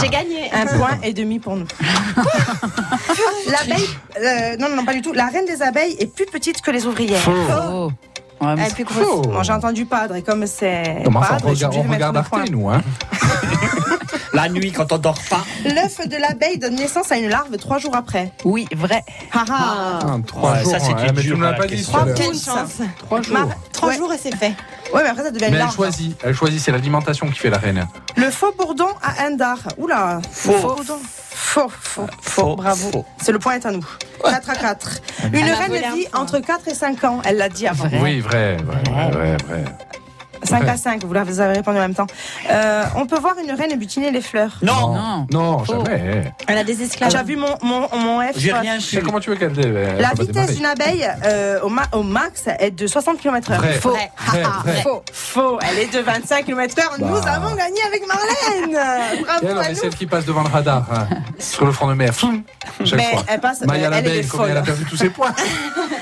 [SPEAKER 3] J'ai gagné.
[SPEAKER 2] Un point et demi pour nous. *laughs* L'abeille, euh, non, non, non, pas du tout. La reine des abeilles est plus petite que les ouvrières.
[SPEAKER 6] Oh. Ouais, mais
[SPEAKER 2] Elle est plus grosse.
[SPEAKER 5] Faux.
[SPEAKER 2] Bon, j'ai entendu padre et comme c'est
[SPEAKER 5] Comment ça,
[SPEAKER 2] padre,
[SPEAKER 5] on
[SPEAKER 2] je suis
[SPEAKER 5] regarde,
[SPEAKER 2] obligée
[SPEAKER 5] on
[SPEAKER 2] de mettre
[SPEAKER 5] regarde Arte, nous, hein *laughs*
[SPEAKER 4] La nuit, quand on dort pas.
[SPEAKER 2] L'œuf de l'abeille donne naissance à une larve trois jours après.
[SPEAKER 6] Oui, vrai.
[SPEAKER 2] Ah ah.
[SPEAKER 5] Ah, Trois
[SPEAKER 4] Ouais,
[SPEAKER 5] jours,
[SPEAKER 4] ça, c'était
[SPEAKER 5] hein, mais tu ne l'as
[SPEAKER 4] la
[SPEAKER 5] pas dit à
[SPEAKER 2] Trois.
[SPEAKER 5] Trois jours.
[SPEAKER 3] Trois
[SPEAKER 2] Ouais.
[SPEAKER 3] jours et c'est fait.
[SPEAKER 2] Ouais, mais après ça devient une
[SPEAKER 5] Mais elle
[SPEAKER 2] larve.
[SPEAKER 5] choisit, elle choisit, c'est l'alimentation qui fait la reine.
[SPEAKER 2] Le faux bourdon a un dard. Oula.
[SPEAKER 4] Faux.
[SPEAKER 2] Faux. bourdon. Faux, faux, faux,
[SPEAKER 4] Faux,
[SPEAKER 2] bravo. C'est le point est à nous. 4 à 4. Une
[SPEAKER 3] Elle
[SPEAKER 2] reine vit entre 4 et 5 ans. Elle l'a dit avant.
[SPEAKER 5] Oui, vrai, vrai, vrai, vrai, vrai.
[SPEAKER 2] 5
[SPEAKER 5] Ouais.
[SPEAKER 2] à 5, vous avez répondu en même temps. Euh, on peut voir une reine butiner les fleurs.
[SPEAKER 4] Non.
[SPEAKER 6] Non.
[SPEAKER 5] Non,
[SPEAKER 6] Faux.
[SPEAKER 5] jamais.
[SPEAKER 3] Elle a des esclaves.
[SPEAKER 2] As vu mon, mon, mon F
[SPEAKER 4] J'ai rien
[SPEAKER 5] C'est
[SPEAKER 4] su.
[SPEAKER 5] comment tu veux qu'elle elle
[SPEAKER 2] La vitesse d'une abeille euh, au, ma- au max est de 60 km/h. Faux.
[SPEAKER 5] Vrai, vrai, *laughs* vrai.
[SPEAKER 2] Faux. Faux. Elle est de 25 km/h. Nous
[SPEAKER 5] Bah.
[SPEAKER 2] avons gagné avec Marlène. *laughs* Bravo
[SPEAKER 5] alors,
[SPEAKER 2] à nous.
[SPEAKER 5] celle qui passe devant le radar, hein, sur le front de mer,
[SPEAKER 2] Mais
[SPEAKER 5] fois.
[SPEAKER 2] elle passe.
[SPEAKER 5] Maya
[SPEAKER 2] elle est
[SPEAKER 5] l'abeille, combien elle a
[SPEAKER 2] folle.
[SPEAKER 5] perdu tous ses points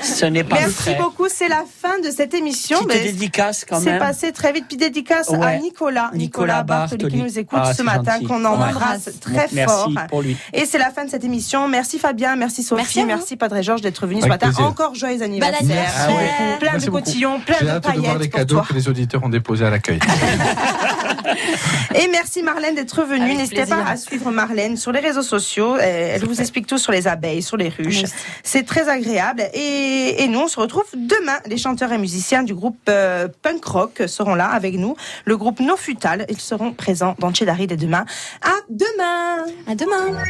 [SPEAKER 4] Ce n'est pas
[SPEAKER 2] Merci beaucoup. C'est la fin de cette émission.
[SPEAKER 4] Petite dédicace quand
[SPEAKER 2] C'est
[SPEAKER 4] même.
[SPEAKER 2] Très vite. Puis dédicace à
[SPEAKER 4] Ouais.
[SPEAKER 2] Nicolas.
[SPEAKER 4] Nicolas
[SPEAKER 2] Bartoli qui nous écoute
[SPEAKER 4] Ah,
[SPEAKER 2] ce
[SPEAKER 4] c'est
[SPEAKER 2] matin,
[SPEAKER 4] gentil.
[SPEAKER 2] qu'on
[SPEAKER 4] Ouais.
[SPEAKER 2] embrasse très
[SPEAKER 4] Merci
[SPEAKER 2] fort.
[SPEAKER 4] pour lui.
[SPEAKER 2] Et c'est la fin de cette émission. Merci Fabien, merci Sophie,
[SPEAKER 3] Merci
[SPEAKER 2] merci. Padre et Georges d'être venus ce matin.
[SPEAKER 5] plaisir.
[SPEAKER 2] Encore joyeux anniversaire.
[SPEAKER 3] anniversaire.
[SPEAKER 5] Ah ouais.
[SPEAKER 2] Plein
[SPEAKER 5] Merci
[SPEAKER 2] de cotillons, plein
[SPEAKER 5] J'ai
[SPEAKER 2] de
[SPEAKER 5] hâte de voir les
[SPEAKER 2] paillettes pour
[SPEAKER 5] cadeaux
[SPEAKER 2] toi.
[SPEAKER 5] que les auditeurs ont déposés à l'accueil. *laughs*
[SPEAKER 2] Et merci Marlène d'être venue.
[SPEAKER 6] Avec
[SPEAKER 2] N'hésitez pas à suivre Marlène sur les réseaux sociaux. Elle vous explique tout sur les abeilles, sur les ruches.
[SPEAKER 3] Merci.
[SPEAKER 2] C'est très agréable. Et, et nous, on se retrouve demain. Les chanteurs et musiciens du groupe euh, punk rock seront là avec nous. Le groupe No Futal. Ils seront présents dans Cheddar dès demain. À demain
[SPEAKER 3] À demain.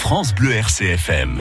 [SPEAKER 1] France Bleu RCFM.